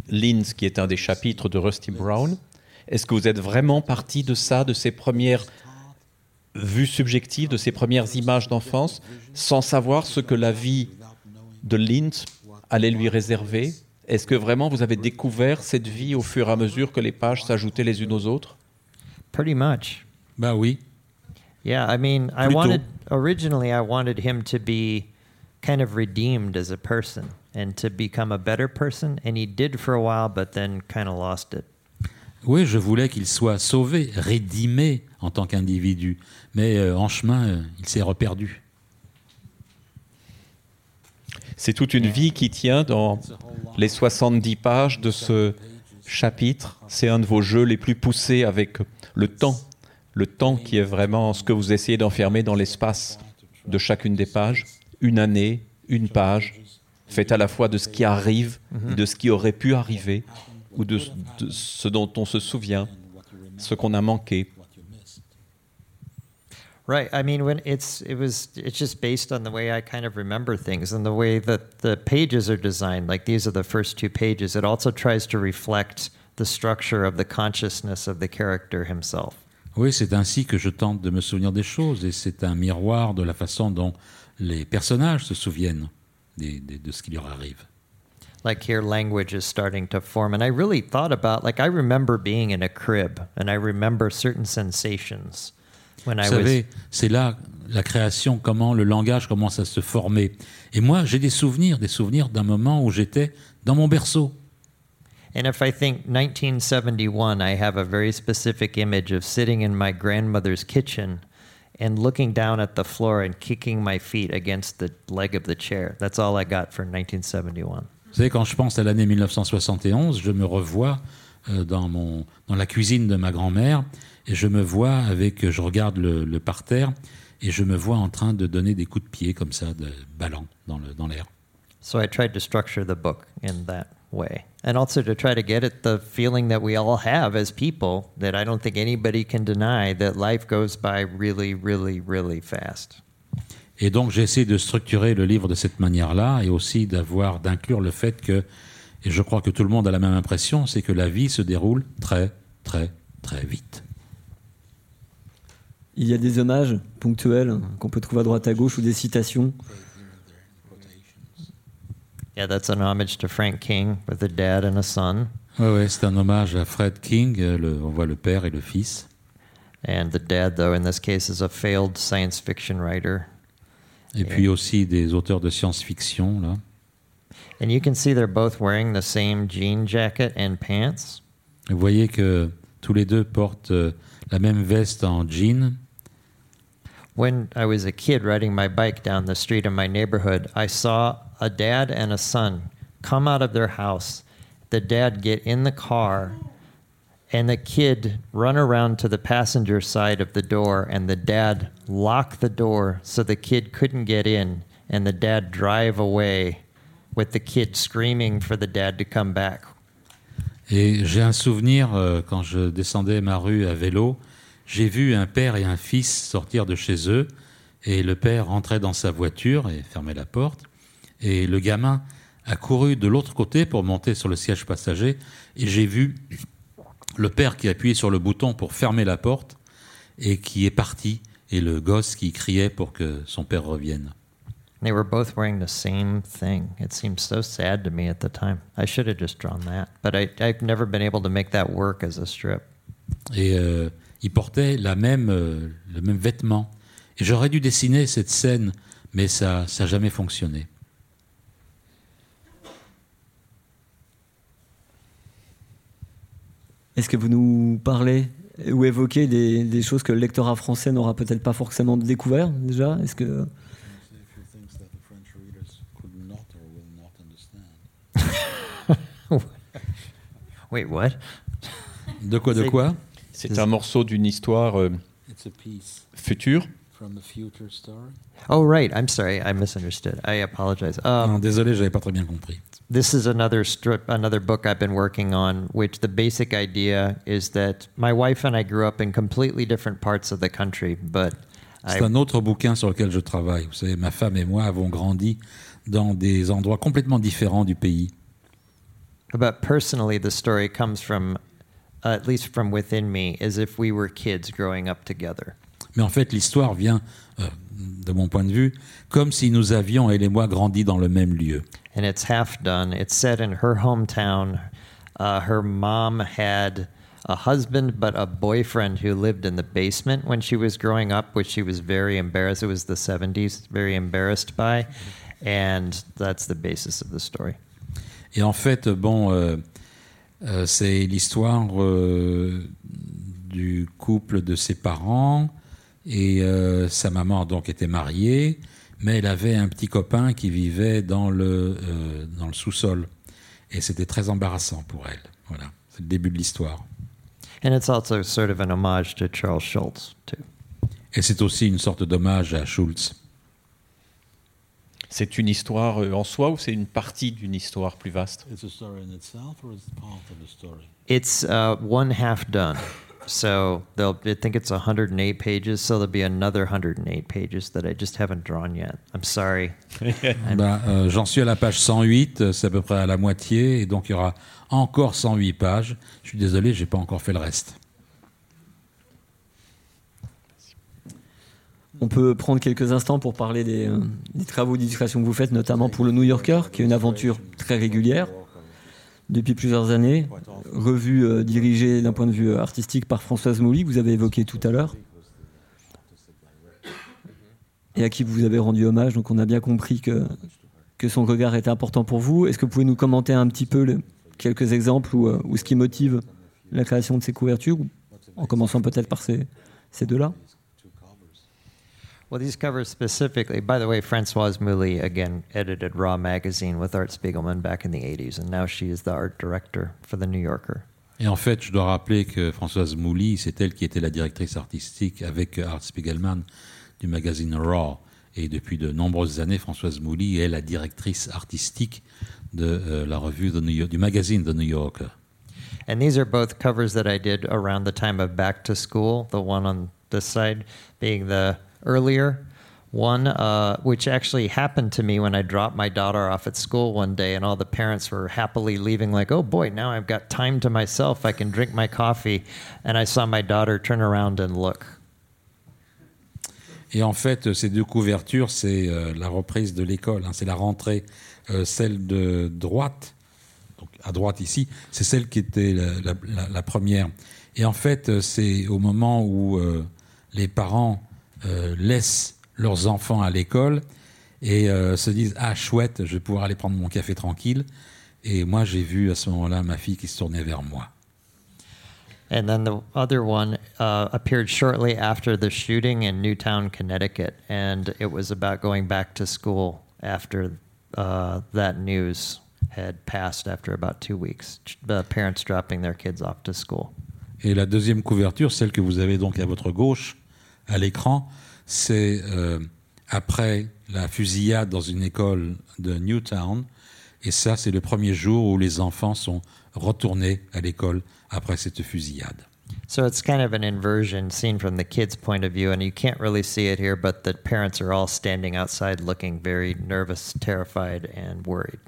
Linz, qui est un des chapitres de Rusty Brown, est-ce que vous êtes vraiment parti de ça, de ces premières vues subjectives, de ces premières images d'enfance, sans savoir ce que la vie de Linz allait lui réserver Est-ce que vraiment vous avez découvert cette vie au fur et à mesure que les pages s'ajoutaient les unes aux autres? Pretty much. Bah oui. Yeah, I mean, I Plutôt. wanted originally I wanted him to be kind of redeemed as a person and to become a better person, and he did for a while, but then kind of lost it. Oui, je voulais qu'il soit sauvé, rédimé en tant qu'individu. Mais euh, en chemin, euh, il s'est reperdu. C'est toute une vie qui tient dans les 70 pages de ce chapitre. C'est un de vos jeux les plus poussés avec le temps. Le temps qui est vraiment ce que vous essayez d'enfermer dans l'espace de chacune des pages. Une année, une page, faite à la fois de ce qui arrive, de ce qui aurait pu arriver, ou de, de ce dont on se souvient, ce qu'on a manqué. Right. I mean, when it's it was it's just based on the way I kind of remember things and the way that the pages are designed. Like these are the first two pages. It also tries to reflect the structure of the consciousness of the character himself. Oui, c'est ainsi que je tente de me souvenir des choses, et c'est un miroir de la façon dont les personnages se souviennent des- des- de ce qui leur arrive. like here language is starting to form and i really thought about like i remember being in a crib and i remember certain sensations when i Vous was savez, c'est là la création, comment le langage commence à se former. Et moi, j'ai des souvenirs, des souvenirs d'un moment où j'étais dans mon berceau. and if i think 1971 i have a very specific image of sitting in my grandmother's kitchen and looking down at the floor and kicking my feet against the leg of the chair that's all i got for 1971 Vous savez, quand je pense à l'année 1971, je me revois euh, dans, mon, dans la cuisine de ma grand-mère et je me vois avec, je regarde le, le parterre et je me vois en train de donner des coups de pied comme ça, de ballon dans le- dans l'air. So I tried to structure the book in that way. And also to try to get at the feeling that we all have as people that I don't think anybody can deny that life goes by really, really, really fast. Et donc j'ai essayé de structurer le livre de cette manière-là et aussi d'avoir d'inclure le fait que, et je crois que tout le monde a la même impression, c'est que la vie se déroule très, très, très vite. Il y a des hommages ponctuels qu'on peut trouver à droite à gauche ou des citations. Yeah, that's an homage to Frank King with a dad and a son. Ouais, ouais, c'est un hommage à Fred King. euh, le- on voit le père et le fils. And the dad, though, in this case, is a failed science fiction writer. Et puis aussi des auteurs de science-fiction, là. And you can see they're both wearing the same jean jacket and pants. Vous voyez que tous les deux portent euh, la même veste en jean. When I was a kid riding my bike down the street in my neighborhood, I saw a dad and a son come out of their house. The dad get in the car and the kid run around to the passenger side of the door and the dad lock the door so the kid couldn't get in and the dad drive away with the kid screaming for the dad to come back. Et j'ai un souvenir, euh, quand je descendais ma rue à vélo, j'ai vu un père et un fils sortir de chez eux, et le père rentrait dans sa voiture et fermait la porte, et le gamin a couru de l'autre côté pour monter sur le siège passager, et j'ai vu le père qui appuyait sur le bouton pour fermer la porte, et qui est parti, et le gosse qui criait pour que son père revienne. They were both wearing the same thing. It seemed so sad to me at the time. I should have just drawn that, but I, I've never been able to make that work as a strip. Et euh, il portait la même, euh, le même vêtement. Et j'aurais dû dessiner cette scène, mais ça n'a jamais fonctionné. Est-ce que vous nous parlez ou évoquez des, des choses que le lectorat français n'aura peut-être pas forcément découvert déjà? Est-ce que Wait, what? De quoi, de quoi? C'est un morceau d'une histoire euh, future. Oh, right. I'm sorry. I misunderstood. I apologize. Um, Non, désolé, j'avais pas très bien compris. this is another strip, another book I've been working on, which the basic idea is that my wife and I grew up in completely different parts of the country, but I, C'est un autre bouquin sur lequel je travaille. Vous savez, ma femme et moi avons grandi dans des endroits complètement différents du pays. but personally, the story comes from, uh, at least from within me, as if we were kids growing up together. Mais en fait, l'histoire vient, euh, de mon point de vue, comme si nous avions, elle et moi, grandi dans le même lieu. and it's half done. It's set in her hometown. Uh, her mom had a husband, but a boyfriend who lived in the basement when she was growing up, which she was very embarrassed. It was the 70s, very embarrassed by. And that's the basis of the story. Et en fait, bon, euh, euh, c'est l'histoire euh, du couple de ses parents et euh, sa maman donc était mariée, mais elle avait un petit copain qui vivait dans le dans le sous-sol et c'était très embarrassant pour elle. Voilà, c'est le début de l'histoire. And it's also sort of an homage to Charles Schultz, too. Et c'est aussi une sorte d'hommage à Schulz. C'est une histoire euh, en soi ou c'est une partie d'une histoire plus vaste? It's uh, one half done. So they'll, I think it's 108 pages, so there'll be another 108 pages that I just haven't drawn yet. I'm sorry. Ben, euh, J'en suis à la page 108, euh, c'est à peu près à la moitié, et donc il y aura encore 108 pages. Je suis désolé, j'ai pas encore fait le reste. On peut prendre quelques instants pour parler des, euh, des travaux d'illustration que vous faites, notamment pour le New Yorker, qui est une aventure très régulière depuis plusieurs années, revue euh, dirigée d'un point de vue euh, artistique par Françoise Mouly, que vous avez évoqué tout à l'heure, et à qui vous avez rendu hommage. Donc on a bien compris que, son regard était important pour vous. Est-ce que vous pouvez nous commenter un petit peu quelques exemples ou, ce qui motive la création de ces couvertures, ou- en commençant peut-être par ces deux-là? Well, these covers specifically, by the way, Francoise Mouly again edited Raw magazine with Art Spiegelman back in the 80s, and now she is the art director for the New Yorker. Et en fait, je dois rappeler que Françoise Mouly, c'est elle qui était la directrice artistique avec Art Spiegelman du magazine Raw. Et depuis de nombreuses années, Françoise Mouly est la directrice artistique de euh, la revue The New York- du magazine The New Yorker. And these are both covers that I did around the time of Back to School, the one on this side being the earlier one, uh, which actually happened to me when I dropped my daughter off at school one day, and all the parents were happily leaving, like, oh boy, now I've got time to myself. I can drink my coffee. And I saw my daughter turn around and look. Et en fait, ces deux couvertures, c'est euh, la reprise de l'école, c'est la rentrée. Euh, celle de droite, donc à droite ici, c'est celle qui était la, la- la- première. Et en fait, euh, c'est au moment où les parents euh, laissent leurs enfants à l'école et euh, se disent Ah, chouette, je vais pouvoir aller prendre mon café tranquille. Et moi, j'ai vu à ce moment-là ma fille qui se tournait vers moi. And then the other one uh, appeared shortly after the shooting in Newtown, Connecticut, and it was about going back to school after uh, that news had passed after about two weeks. The parents dropping their kids off to school. Et la deuxième couverture, celle que vous avez donc à votre gauche, à l'écran, c'est euh, après la fusillade dans une école de Newtown. Et ça, c'est le premier jour où les enfants sont retournés à l'école après cette fusillade. So it's kind of an inversion seen from the kids' point of view, and you can't really see it here, but the parents are all standing outside looking very nervous, terrified, and worried.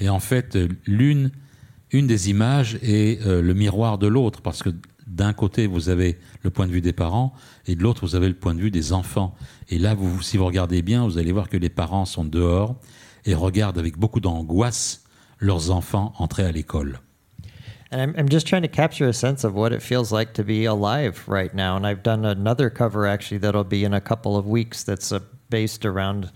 Et en fait, l'une une des images est euh, le miroir de l'autre, parce que d'un côté, vous avez le point de vue des parents, et de l'autre, vous avez le point de vue des enfants. Et là, vous, si vous regardez bien, vous allez voir que les parents sont dehors et regardent avec beaucoup d'angoisse leurs enfants entrer à l'école. And I'm, I'm just trying to capture a sense of what it feels like to be alive right now. And I've done another cover actually that'll be in a couple of weeks that's uh, based around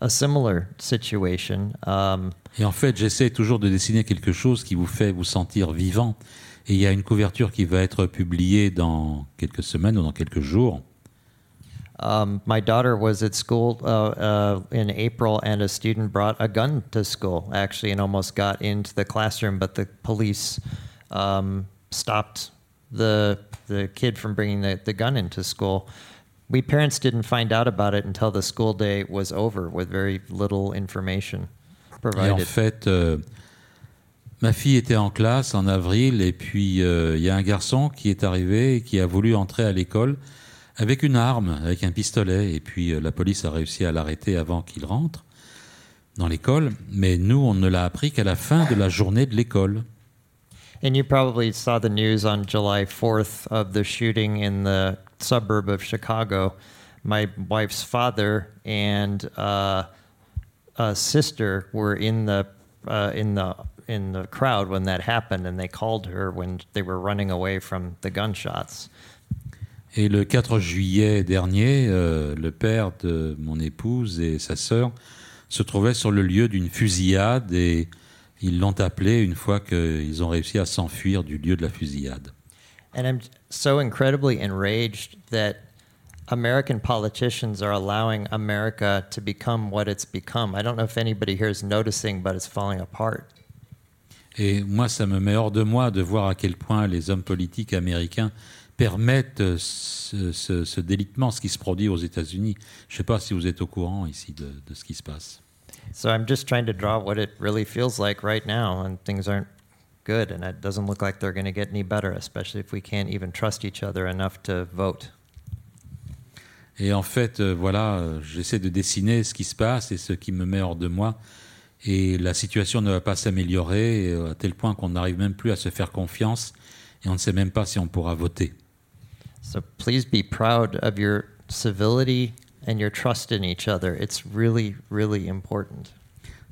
a similar situation. Um, Et en fait, j'essaie toujours de dessiner quelque chose qui vous fait vous sentir vivant. Et il y a une couverture qui va être publiée dans quelques semaines ou dans quelques jours. Um, my daughter was at school uh, uh, in April, and a student brought a gun to school, actually, and almost got into the classroom, but the police um, stopped the the kid from bringing the, the gun into school. We parents didn't find out about it until the school day was over, with very little information Et en provided. fait, euh, ma fille était en classe en avril, et puis euh, il y a un garçon qui est arrivé et qui a voulu entrer à l'école avec une arme, avec un pistolet, et puis euh, la police a réussi à l'arrêter avant qu'il rentre dans l'école. Mais nous, on ne l'a appris qu'à la fin de la journée de l'école. And you probably saw the news on July 4th of the shooting in the suburb of Chicago. My wife's father and uh, uh, sister were in uh, in the in the crowd when that happened, and they called her when they were running away from the gunshots. Et le 4 juillet dernier, euh, le père de mon épouse et sa sœur se trouvaient sur le lieu d'une fusillade et ils l'ont appelé une fois qu'ils ont réussi à s'enfuir du lieu de la fusillade. And I'm so incredibly enraged that American politicians are allowing America to become what it's become. I don't know if anybody here is noticing, but it's falling apart. Et moi, ça me met hors de moi de voir à quel point les hommes politiques américains permettent euh, ce, ce- ce délitement, ce qui se produit aux États-Unis. Je ne sais pas si vous êtes au courant ici de, de ce qui se passe. So I'm just trying to draw what it really feels like right now, and things aren't good, and it doesn't look like they're going to get any better, especially if we can't even trust each other enough to vote. Et en fait, euh, voilà, euh, j'essaie de dessiner ce qui se passe et ce qui me met hors de moi. Et la situation ne va pas s'améliorer euh, à tel point qu'on n'arrive même plus à se faire confiance et on ne sait même pas si on pourra voter. So please be proud of your civility and your trust in each other. It's really, really important.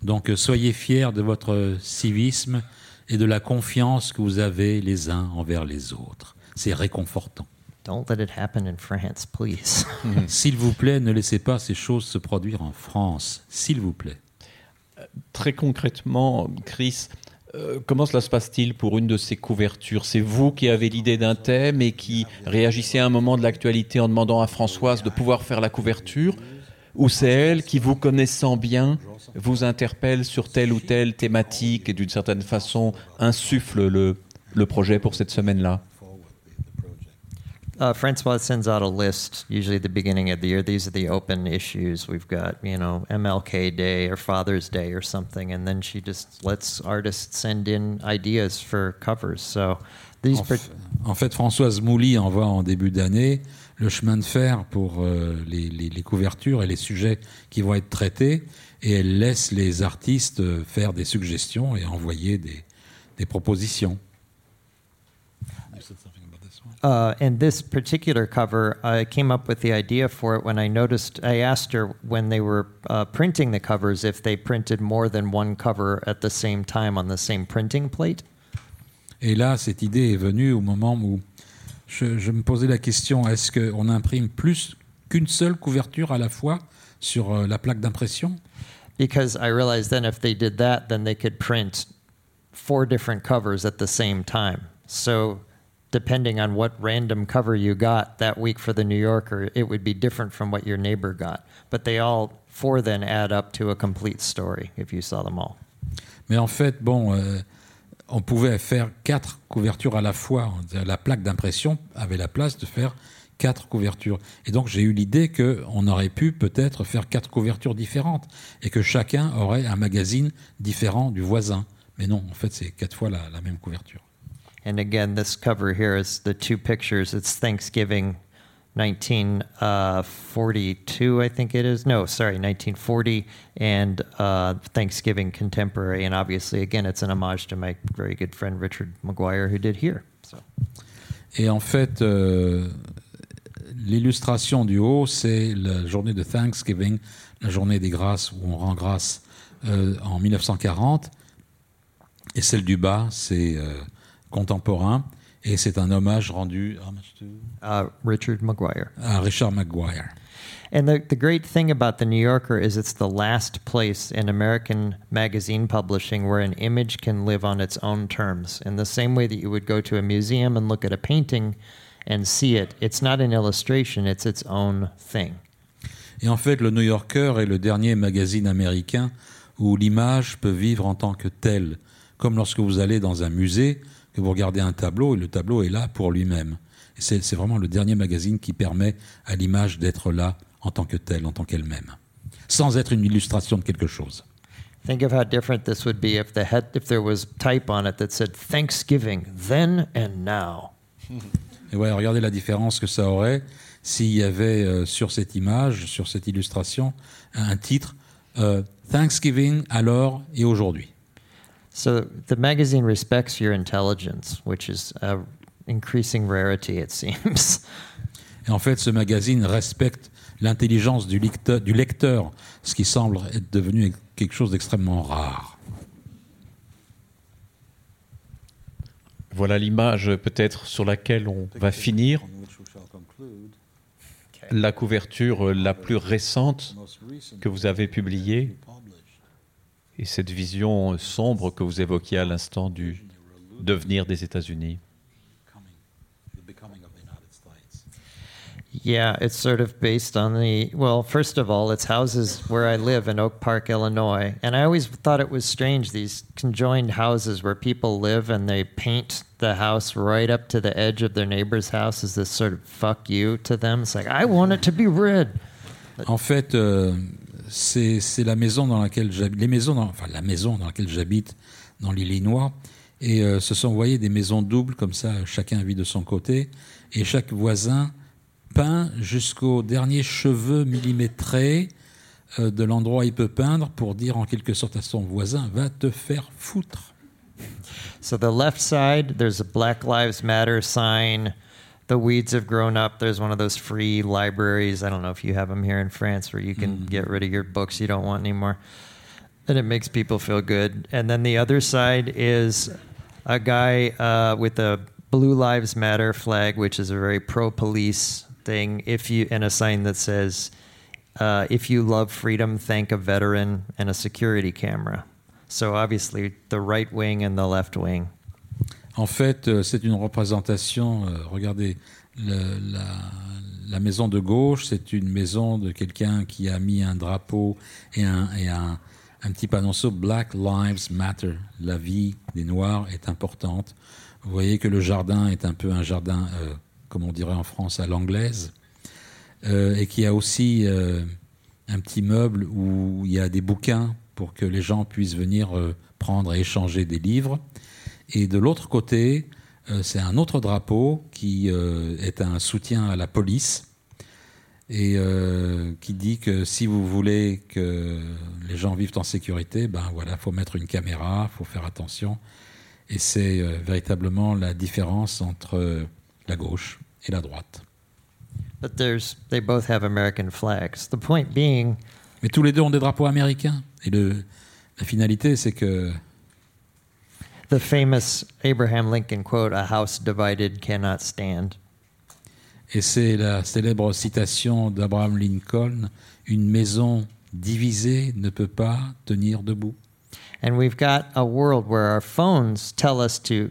Donc soyez fiers de votre civisme et de la confiance que vous avez les uns envers les autres. C'est réconfortant. Don't let it happen in France, please. S'il vous plaît, ne laissez pas ces choses se produire en France. S'il vous plaît. Très concrètement, Chris, euh, comment cela se passe-t-il pour une de ces couvertures? C'est vous qui avez l'idée d'un thème et qui réagissez à un moment de l'actualité en demandant à Françoise de pouvoir faire la couverture? Ou c'est elle qui, vous connaissant bien, vous interpelle sur telle ou telle thématique et d'une certaine façon insuffle le, le projet pour cette semaine-là? Uh, Francois sends out a list, usually at the beginning of the year. These are the open issues. We've got, you know, MLK Day or Father's Day or something, and then she just lets artists send in ideas for covers. So these, En, par- f- en fait, Françoise Mouly envoie en début d'année le chemin de fer pour euh, les, les- les couvertures et les sujets qui vont être traités, et elle laisse les artistes euh, faire des suggestions et envoyer des, des propositions. Uh, and this particular cover, I came up with the idea for it when I noticed. I asked her when they were uh, printing the covers if they printed more than one cover at the same time on the same printing plate. Et là, cette idée est venue au moment où je, je me posais la question est-ce qu'on imprime plus qu'une seule couverture à la fois sur euh, la plaque d'impression because I realized then if they did that, then they could print four different covers at the same time. So, depending on what random cover you got that week for the New Yorker, it would be different from what your neighbor got. But they all four then add up to a complete story if you saw them all. Mais en fait, bon, euh, on pouvait faire quatre couvertures à la fois. La plaque d'impression avait la place de faire quatre couvertures. Et donc j'ai eu l'idée qu'on aurait pu peut-être faire quatre couvertures différentes et que chacun aurait un magazine différent du voisin. Mais non, en fait, c'est quatre fois la, la même couverture. And again, this cover here is the two pictures. It's Thanksgiving 1942, I think it is. No, sorry, 1940, and uh, Thanksgiving Contemporary. And obviously, again, it's an homage to my very good friend Richard McGuire, who did here. So. Et en fait, euh, l'illustration du haut, c'est la journée de Thanksgiving, la journée des grâces où on rend grâce euh, en 1940. Et celle du bas, c'est euh, contemporain. Et c'est un hommage rendu uh, Richard McGuire. à Richard McGuire. And the, the great thing about the New Yorker is it's the last place in American magazine publishing where an image can live on its own terms. In the same way that you would go to a museum and look at a painting and see it, it's not an illustration, it's its own thing. Et en fait, le New Yorker est le dernier magazine américain où l'image peut vivre en tant que telle. Comme lorsque vous allez dans un musée, que vous regardez un tableau et le tableau est là pour lui-même. Et C'est c'est vraiment le dernier magazine qui permet à l'image d'être là en tant que telle, en tant qu'elle-même, sans être une illustration de quelque chose. Think of how different this would be if, the head, if there was type on it that said Thanksgiving, then and now. Et ouais, regardez la différence que ça aurait s'il y avait euh, sur cette image, sur cette illustration, un titre euh, Thanksgiving alors et aujourd'hui. So the magazine respects your intelligence, which is a increasing rarity, it seems. Et en fait, ce magazine respecte l'intelligence du lecteur, du lecteur, ce qui semble être devenu quelque chose d'extrêmement rare. Voilà l'image peut-être sur laquelle on va finir. La couverture la plus récente que vous avez publiée et cette vision sombre que vous évoquiez à l'instant du devenir des États-Unis. Yeah, it's sort of based on the well, first of all, it's houses where I live in Oak Park, Illinois. And I always thought it was strange these conjoined houses where people live and they paint the house right up to the edge of their neighbor's house as this sort of fuck you to them. It's like, I want it to be red. En fait, euh, c'est la maison dans laquelle j'habite, les maisons, dans- enfin la maison dans laquelle j'habite dans l'Illinois, et euh, ce sont, voyez, des maisons doubles comme ça, chacun vit de son côté, et chaque voisin peint jusqu'au dernier cheveu millimétré euh, de l'endroit où il peut peindre pour dire en quelque sorte à son voisin, va te faire foutre. So the left side, there's a Black Lives Matter sign. The weeds have grown up. There's one of those free libraries. I don't know if you have them here in France where you can get rid of your books you don't want anymore. And it makes people feel good. And then the other side is a guy uh, with a Blue Lives Matter flag, which is a very pro-police thing. If you and a sign that says, uh, "If you love freedom, thank a veteran," and a security camera. So obviously, the right wing and the left wing. En fait, euh, c'est une représentation. euh, regardez, la, maison de gauche, c'est une maison de quelqu'un qui a mis un drapeau et un, et un, un petit panonceau Black Lives Matter. La vie des Noirs est importante. Vous voyez que le jardin est un peu un jardin, euh, comme on dirait en France, à l'anglaise. Euh, et qu'il y a aussi un petit meuble où il y a des bouquins pour que les gens puissent venir prendre et échanger des livres. Et de l'autre côté, euh, c'est un autre drapeau qui euh, est un soutien à la police et euh, qui dit que si vous voulez que les gens vivent en sécurité, ben voilà, faut mettre une caméra, faut faire attention. Et c'est véritablement la différence entre la gauche et la droite. But there's they both have American flags. The point being, Mais tous les deux ont des drapeaux américains. Et le, la finalité, c'est que the famous Abraham Lincoln quote, "A house divided cannot stand." Et c'est la célèbre citation d'Abraham Lincoln Une maison divisée ne peut pas tenir debout. And we've got a world where our phones tell us to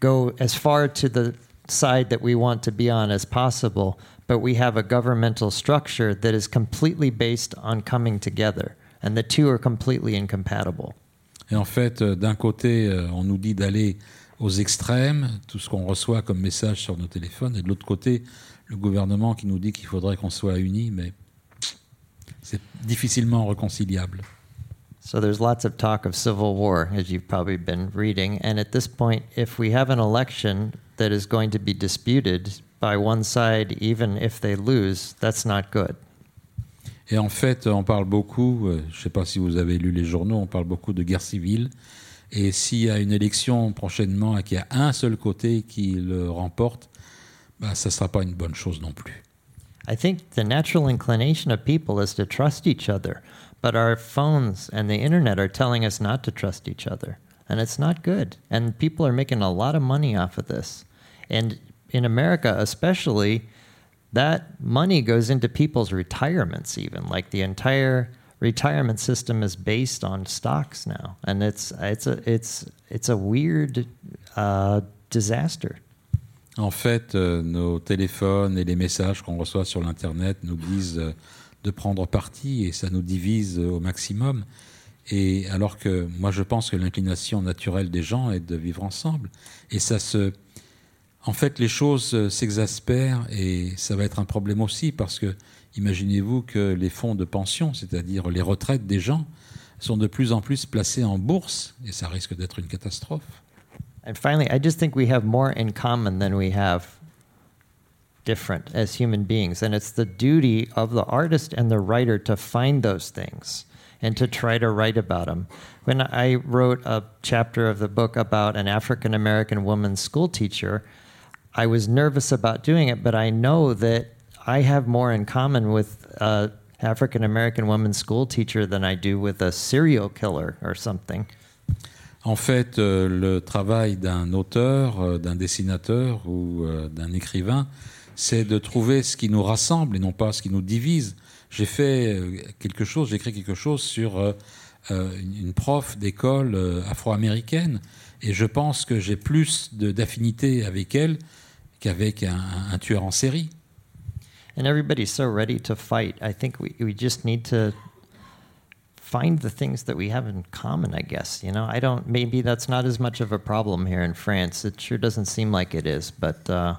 go as far to the side that we want to be on as possible, but we have a governmental structure that is completely based on coming together, and the two are completely incompatible. Et en fait, euh, d'un côté, euh, on nous dit d'aller aux extrêmes, tout ce qu'on reçoit comme message sur nos téléphones, et de l'autre côté, le gouvernement qui nous dit qu'il faudrait qu'on soit unis, mais c'est difficilement réconciliable. So there's lots of talk of civil war, as you've probably been reading. And at this point, if we have an election that is going to be disputed by one side, even if they lose, that's not good. Et en fait, on parle beaucoup, euh, je ne sais pas si vous avez lu les journaux, on parle beaucoup de guerre civile. Et s'il y a une élection prochainement et qu'il y a un seul côté qui le remporte, bah, ça ne sera pas une bonne chose non plus. I think the natural inclination of people is to trust each other, but our phones and the internet are telling us not to trust each other. And it's not good. And people are making a lot of money off of this. And in America, especially, that money goes into people's retirements, even. Like the entire retirement system is based on stocks now. And it's, it's, a, it's, it's a weird disaster. En fait, euh, nos téléphones et les messages qu'on reçoit sur l'Internet nous disent euh, de prendre parti et ça nous divise euh, au maximum. Et alors que moi, je pense que l'inclination naturelle des gens est de vivre ensemble. Et ça se. En fait, les choses euh, s'exaspèrent et ça va être un problème aussi parce que imaginez-vous que les fonds de pension, c'est-à-dire les retraites des gens, sont de plus en plus placés en bourse et ça risque d'être une catastrophe. And finally, I just think we have more in common than we have different as human beings. And it's the duty of the artist and the writer to find those things and to try to write about them. When I wrote a chapter of the book about an African American woman school teacher, I was nervous about doing it, but I know that I have more in common with a African American woman school teacher than I do with a serial killer or something. En fait, euh, le travail d'un auteur, euh, d'un dessinateur ou euh, d'un écrivain, c'est de trouver ce qui nous rassemble et non pas ce qui nous divise. J'ai fait quelque chose, j'ai écrit quelque chose sur une prof d'école afro-américaine et je pense que j'ai plus d'affinité avec elle qu'avec un, un tueur en série. And everybody's so ready to fight. I think we, we just need to find the things that we have in common, I guess. You know, I don't, maybe that's not as much of a problem here in France. It sure doesn't seem like it is, but uh,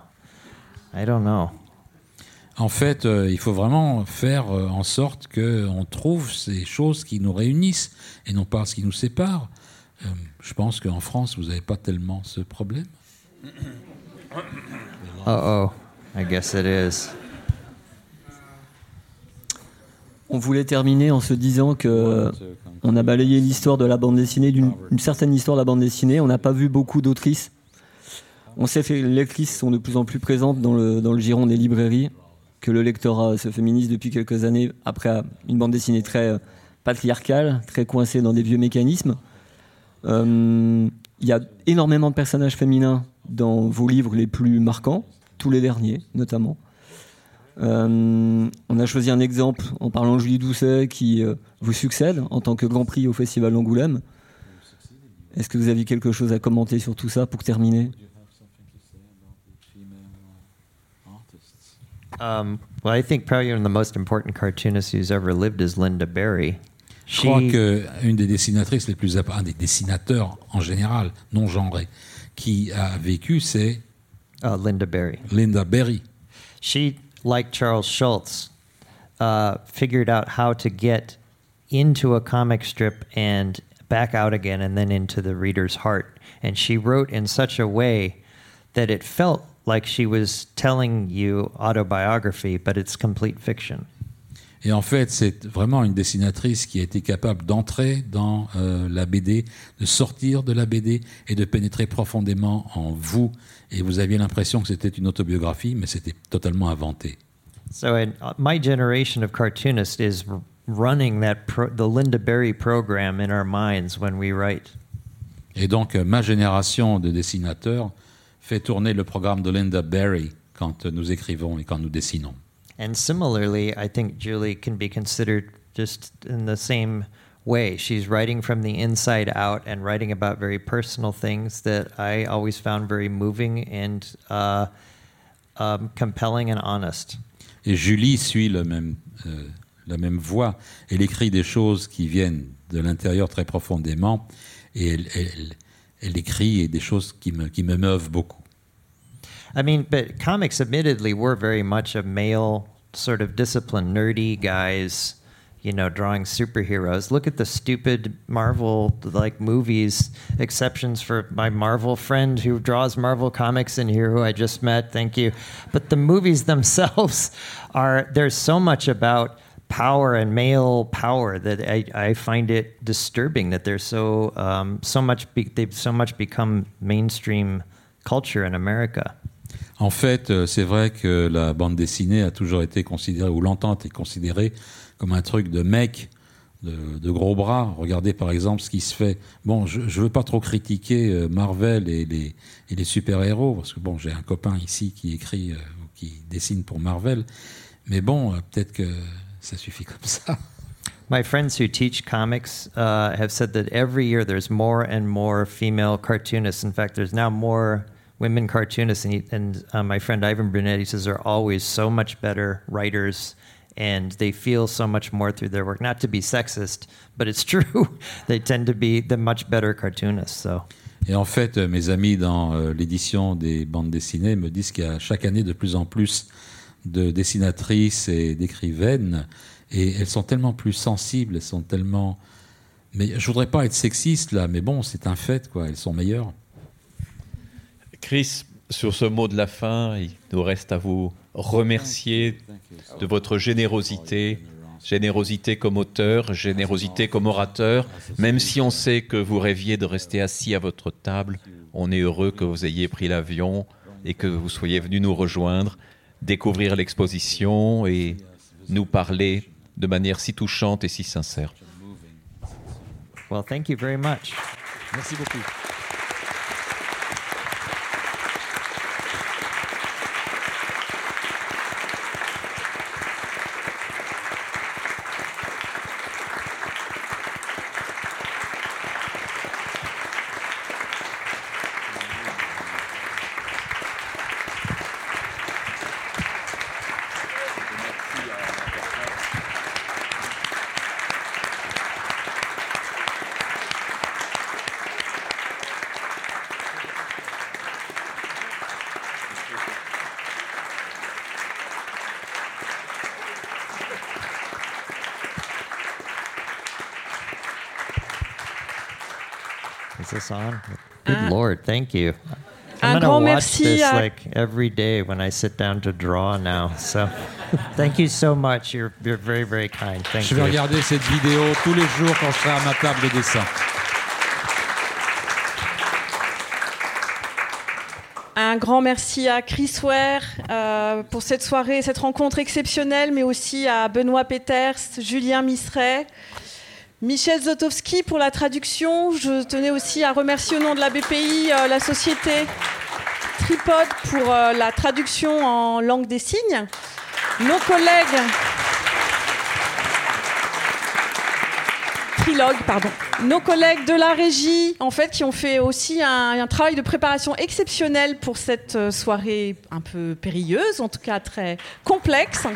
I don't know. En fait, euh, il faut vraiment faire euh, en sorte qu'on trouve ces choses qui nous réunissent et non pas ce qui nous sépare. Euh, je pense qu'en France, vous n'avez pas tellement ce problème. Oh, I guess it is. On voulait terminer en se disant que on a balayé l'histoire de la bande dessinée, d'une une certaine histoire de la bande dessinée. On n'a pas vu beaucoup d'autrices. On sait que les lectrices sont de plus en plus présentes dans le, dans le giron des librairies, que le lectorat se féminise depuis quelques années après une bande dessinée très euh, patriarcale, très coincée dans des vieux mécanismes. Euh, Il y a énormément de personnages féminins dans vos livres les plus marquants, tous les derniers notamment. Euh, on a choisi un exemple en parlant de Julie Doucet qui euh, vous succède en tant que Grand Prix au Festival d'Angoulême. Est-ce que vous aviez quelque chose à commenter sur tout ça pour terminer? Um, well, I think probably one of the most important cartoonists who's ever lived is Linda Berry. Je crois qu'une des dessinatrices les plus, un des dessinateurs en général, non genrés, qui a vécu, c'est uh, Linda Berry. Linda Berry. She, like Charles Schultz, uh, figured out how to get into a comic strip and back out again and then into the reader's heart. And she wrote in such a way that it felt like she was telling you autobiography, but it's complete fiction. Et en fait, c'est vraiment une dessinatrice qui a été capable d'entrer dans euh, la BD, de sortir de la BD et de pénétrer profondément en vous. Et vous aviez l'impression que c'était une autobiographie, mais c'était totalement inventé. So, in, uh, my generation of cartoonists is r- running that pro- the Linda Berry program in our minds when we write. Et donc, euh, ma génération de dessinateurs fait tourner le programme de Linda Berry quand euh, nous écrivons et quand nous dessinons. And similarly, I think Julie can be considered just in the same way. She's writing from the inside out and writing about very personal things that I always found very moving and uh, um, compelling and honest. Et Julie suit le même, euh, la même voix. Elle écrit des choses qui viennent de l'intérieur très profondément et elle, elle, elle écrit des choses qui me, qui me meuvent beaucoup. I mean, but comics, admittedly, were very much a male sort of discipline, nerdy guys, you know, drawing superheroes. Look at the stupid Marvel like movies. Exceptions for my Marvel friend who draws Marvel comics in here, who I just met. Thank you. But the movies themselves are there's so much about power and male power that I, I find it disturbing that they're so um, so much be, they've so much become mainstream culture in America. En fait, euh, c'est vrai que la bande dessinée a toujours été considérée, ou longtemps été considérée, comme un truc de mec, de, gros bras. Regardez par exemple ce qui se fait. Bon, je ne veux pas trop critiquer euh, Marvel et les, super-héros, parce que bon, j'ai un copain ici qui écrit, euh, qui dessine pour Marvel. Mais bon, peut-être que ça suffit comme ça. My friends who teach comics uh, have said that every year there's more and more female cartoonists. In fact, there's now more women cartoonists, and, he, and uh, my friend Ivan Brunetti says they're always so much better writers and they feel so much more through their work. Not to be sexist, but it's true. they tend to be the much better cartoonists. So. Et en fait, euh, mes amis dans euh, l'édition des bandes dessinées me disent qu'il y a chaque année de plus en plus de dessinatrices et d'écrivaines, et elles sont tellement plus sensibles, elles sont tellement. Mais je voudrais pas être sexiste là, mais bon, c'est un fait, quoi. Elles sont meilleures. Chris, sur ce mot de la fin, il nous reste à vous remercier de votre générosité, générosité comme auteur, générosité comme orateur. Même si on sait que vous rêviez de rester assis à votre table, on est heureux que vous ayez pris l'avion et que vous soyez venu nous rejoindre, découvrir l'exposition et nous parler de manière si touchante et si sincère. Well, thank you very much. Merci beaucoup. This on? Good uh, Lord, thank you. I'm gonna watch this à... like every day when I sit down to draw now. So, thank you so much. You're, you're very, very kind. Thank je vais you. regarder cette vidéo tous les jours quand je serai à ma table de dessin. Un grand merci à Chris Ware euh, pour cette soirée, cette rencontre exceptionnelle, mais aussi à Benoît Peters, Julien Misseret, Michel Zotowski pour la traduction. Je tenais aussi à remercier au nom de la BPI euh, la société Tripod pour euh, la traduction en langue des signes. Nos collègues. Trilogue, pardon. Nos collègues de la régie, en fait, qui ont fait aussi un, un travail de préparation exceptionnel pour cette euh, soirée un peu périlleuse, en tout cas très complexe.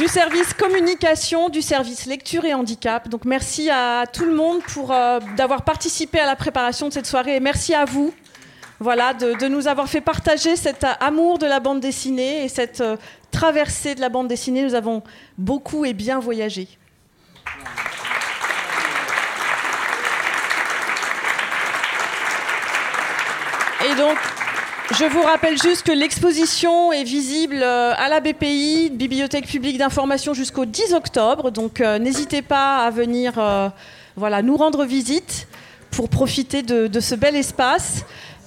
Du service communication, du service lecture et handicap. Donc merci à tout le monde pour euh, d'avoir participé à la préparation de cette soirée et merci à vous. Voilà, de, nous avoir fait partager cet amour de la bande dessinée et cette euh, traversée de la bande dessinée. Nous avons beaucoup et bien voyagé. Et donc, je vous rappelle juste que l'exposition est visible euh, à la BPI, Bibliothèque publique d'information, jusqu'au 10 octobre. Donc euh, n'hésitez pas à venir euh, nous rendre visite pour profiter de, ce bel espace.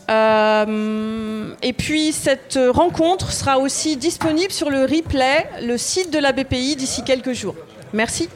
Et puis cette rencontre sera aussi disponible sur le replay, le site de la BPI d'ici quelques jours. Merci.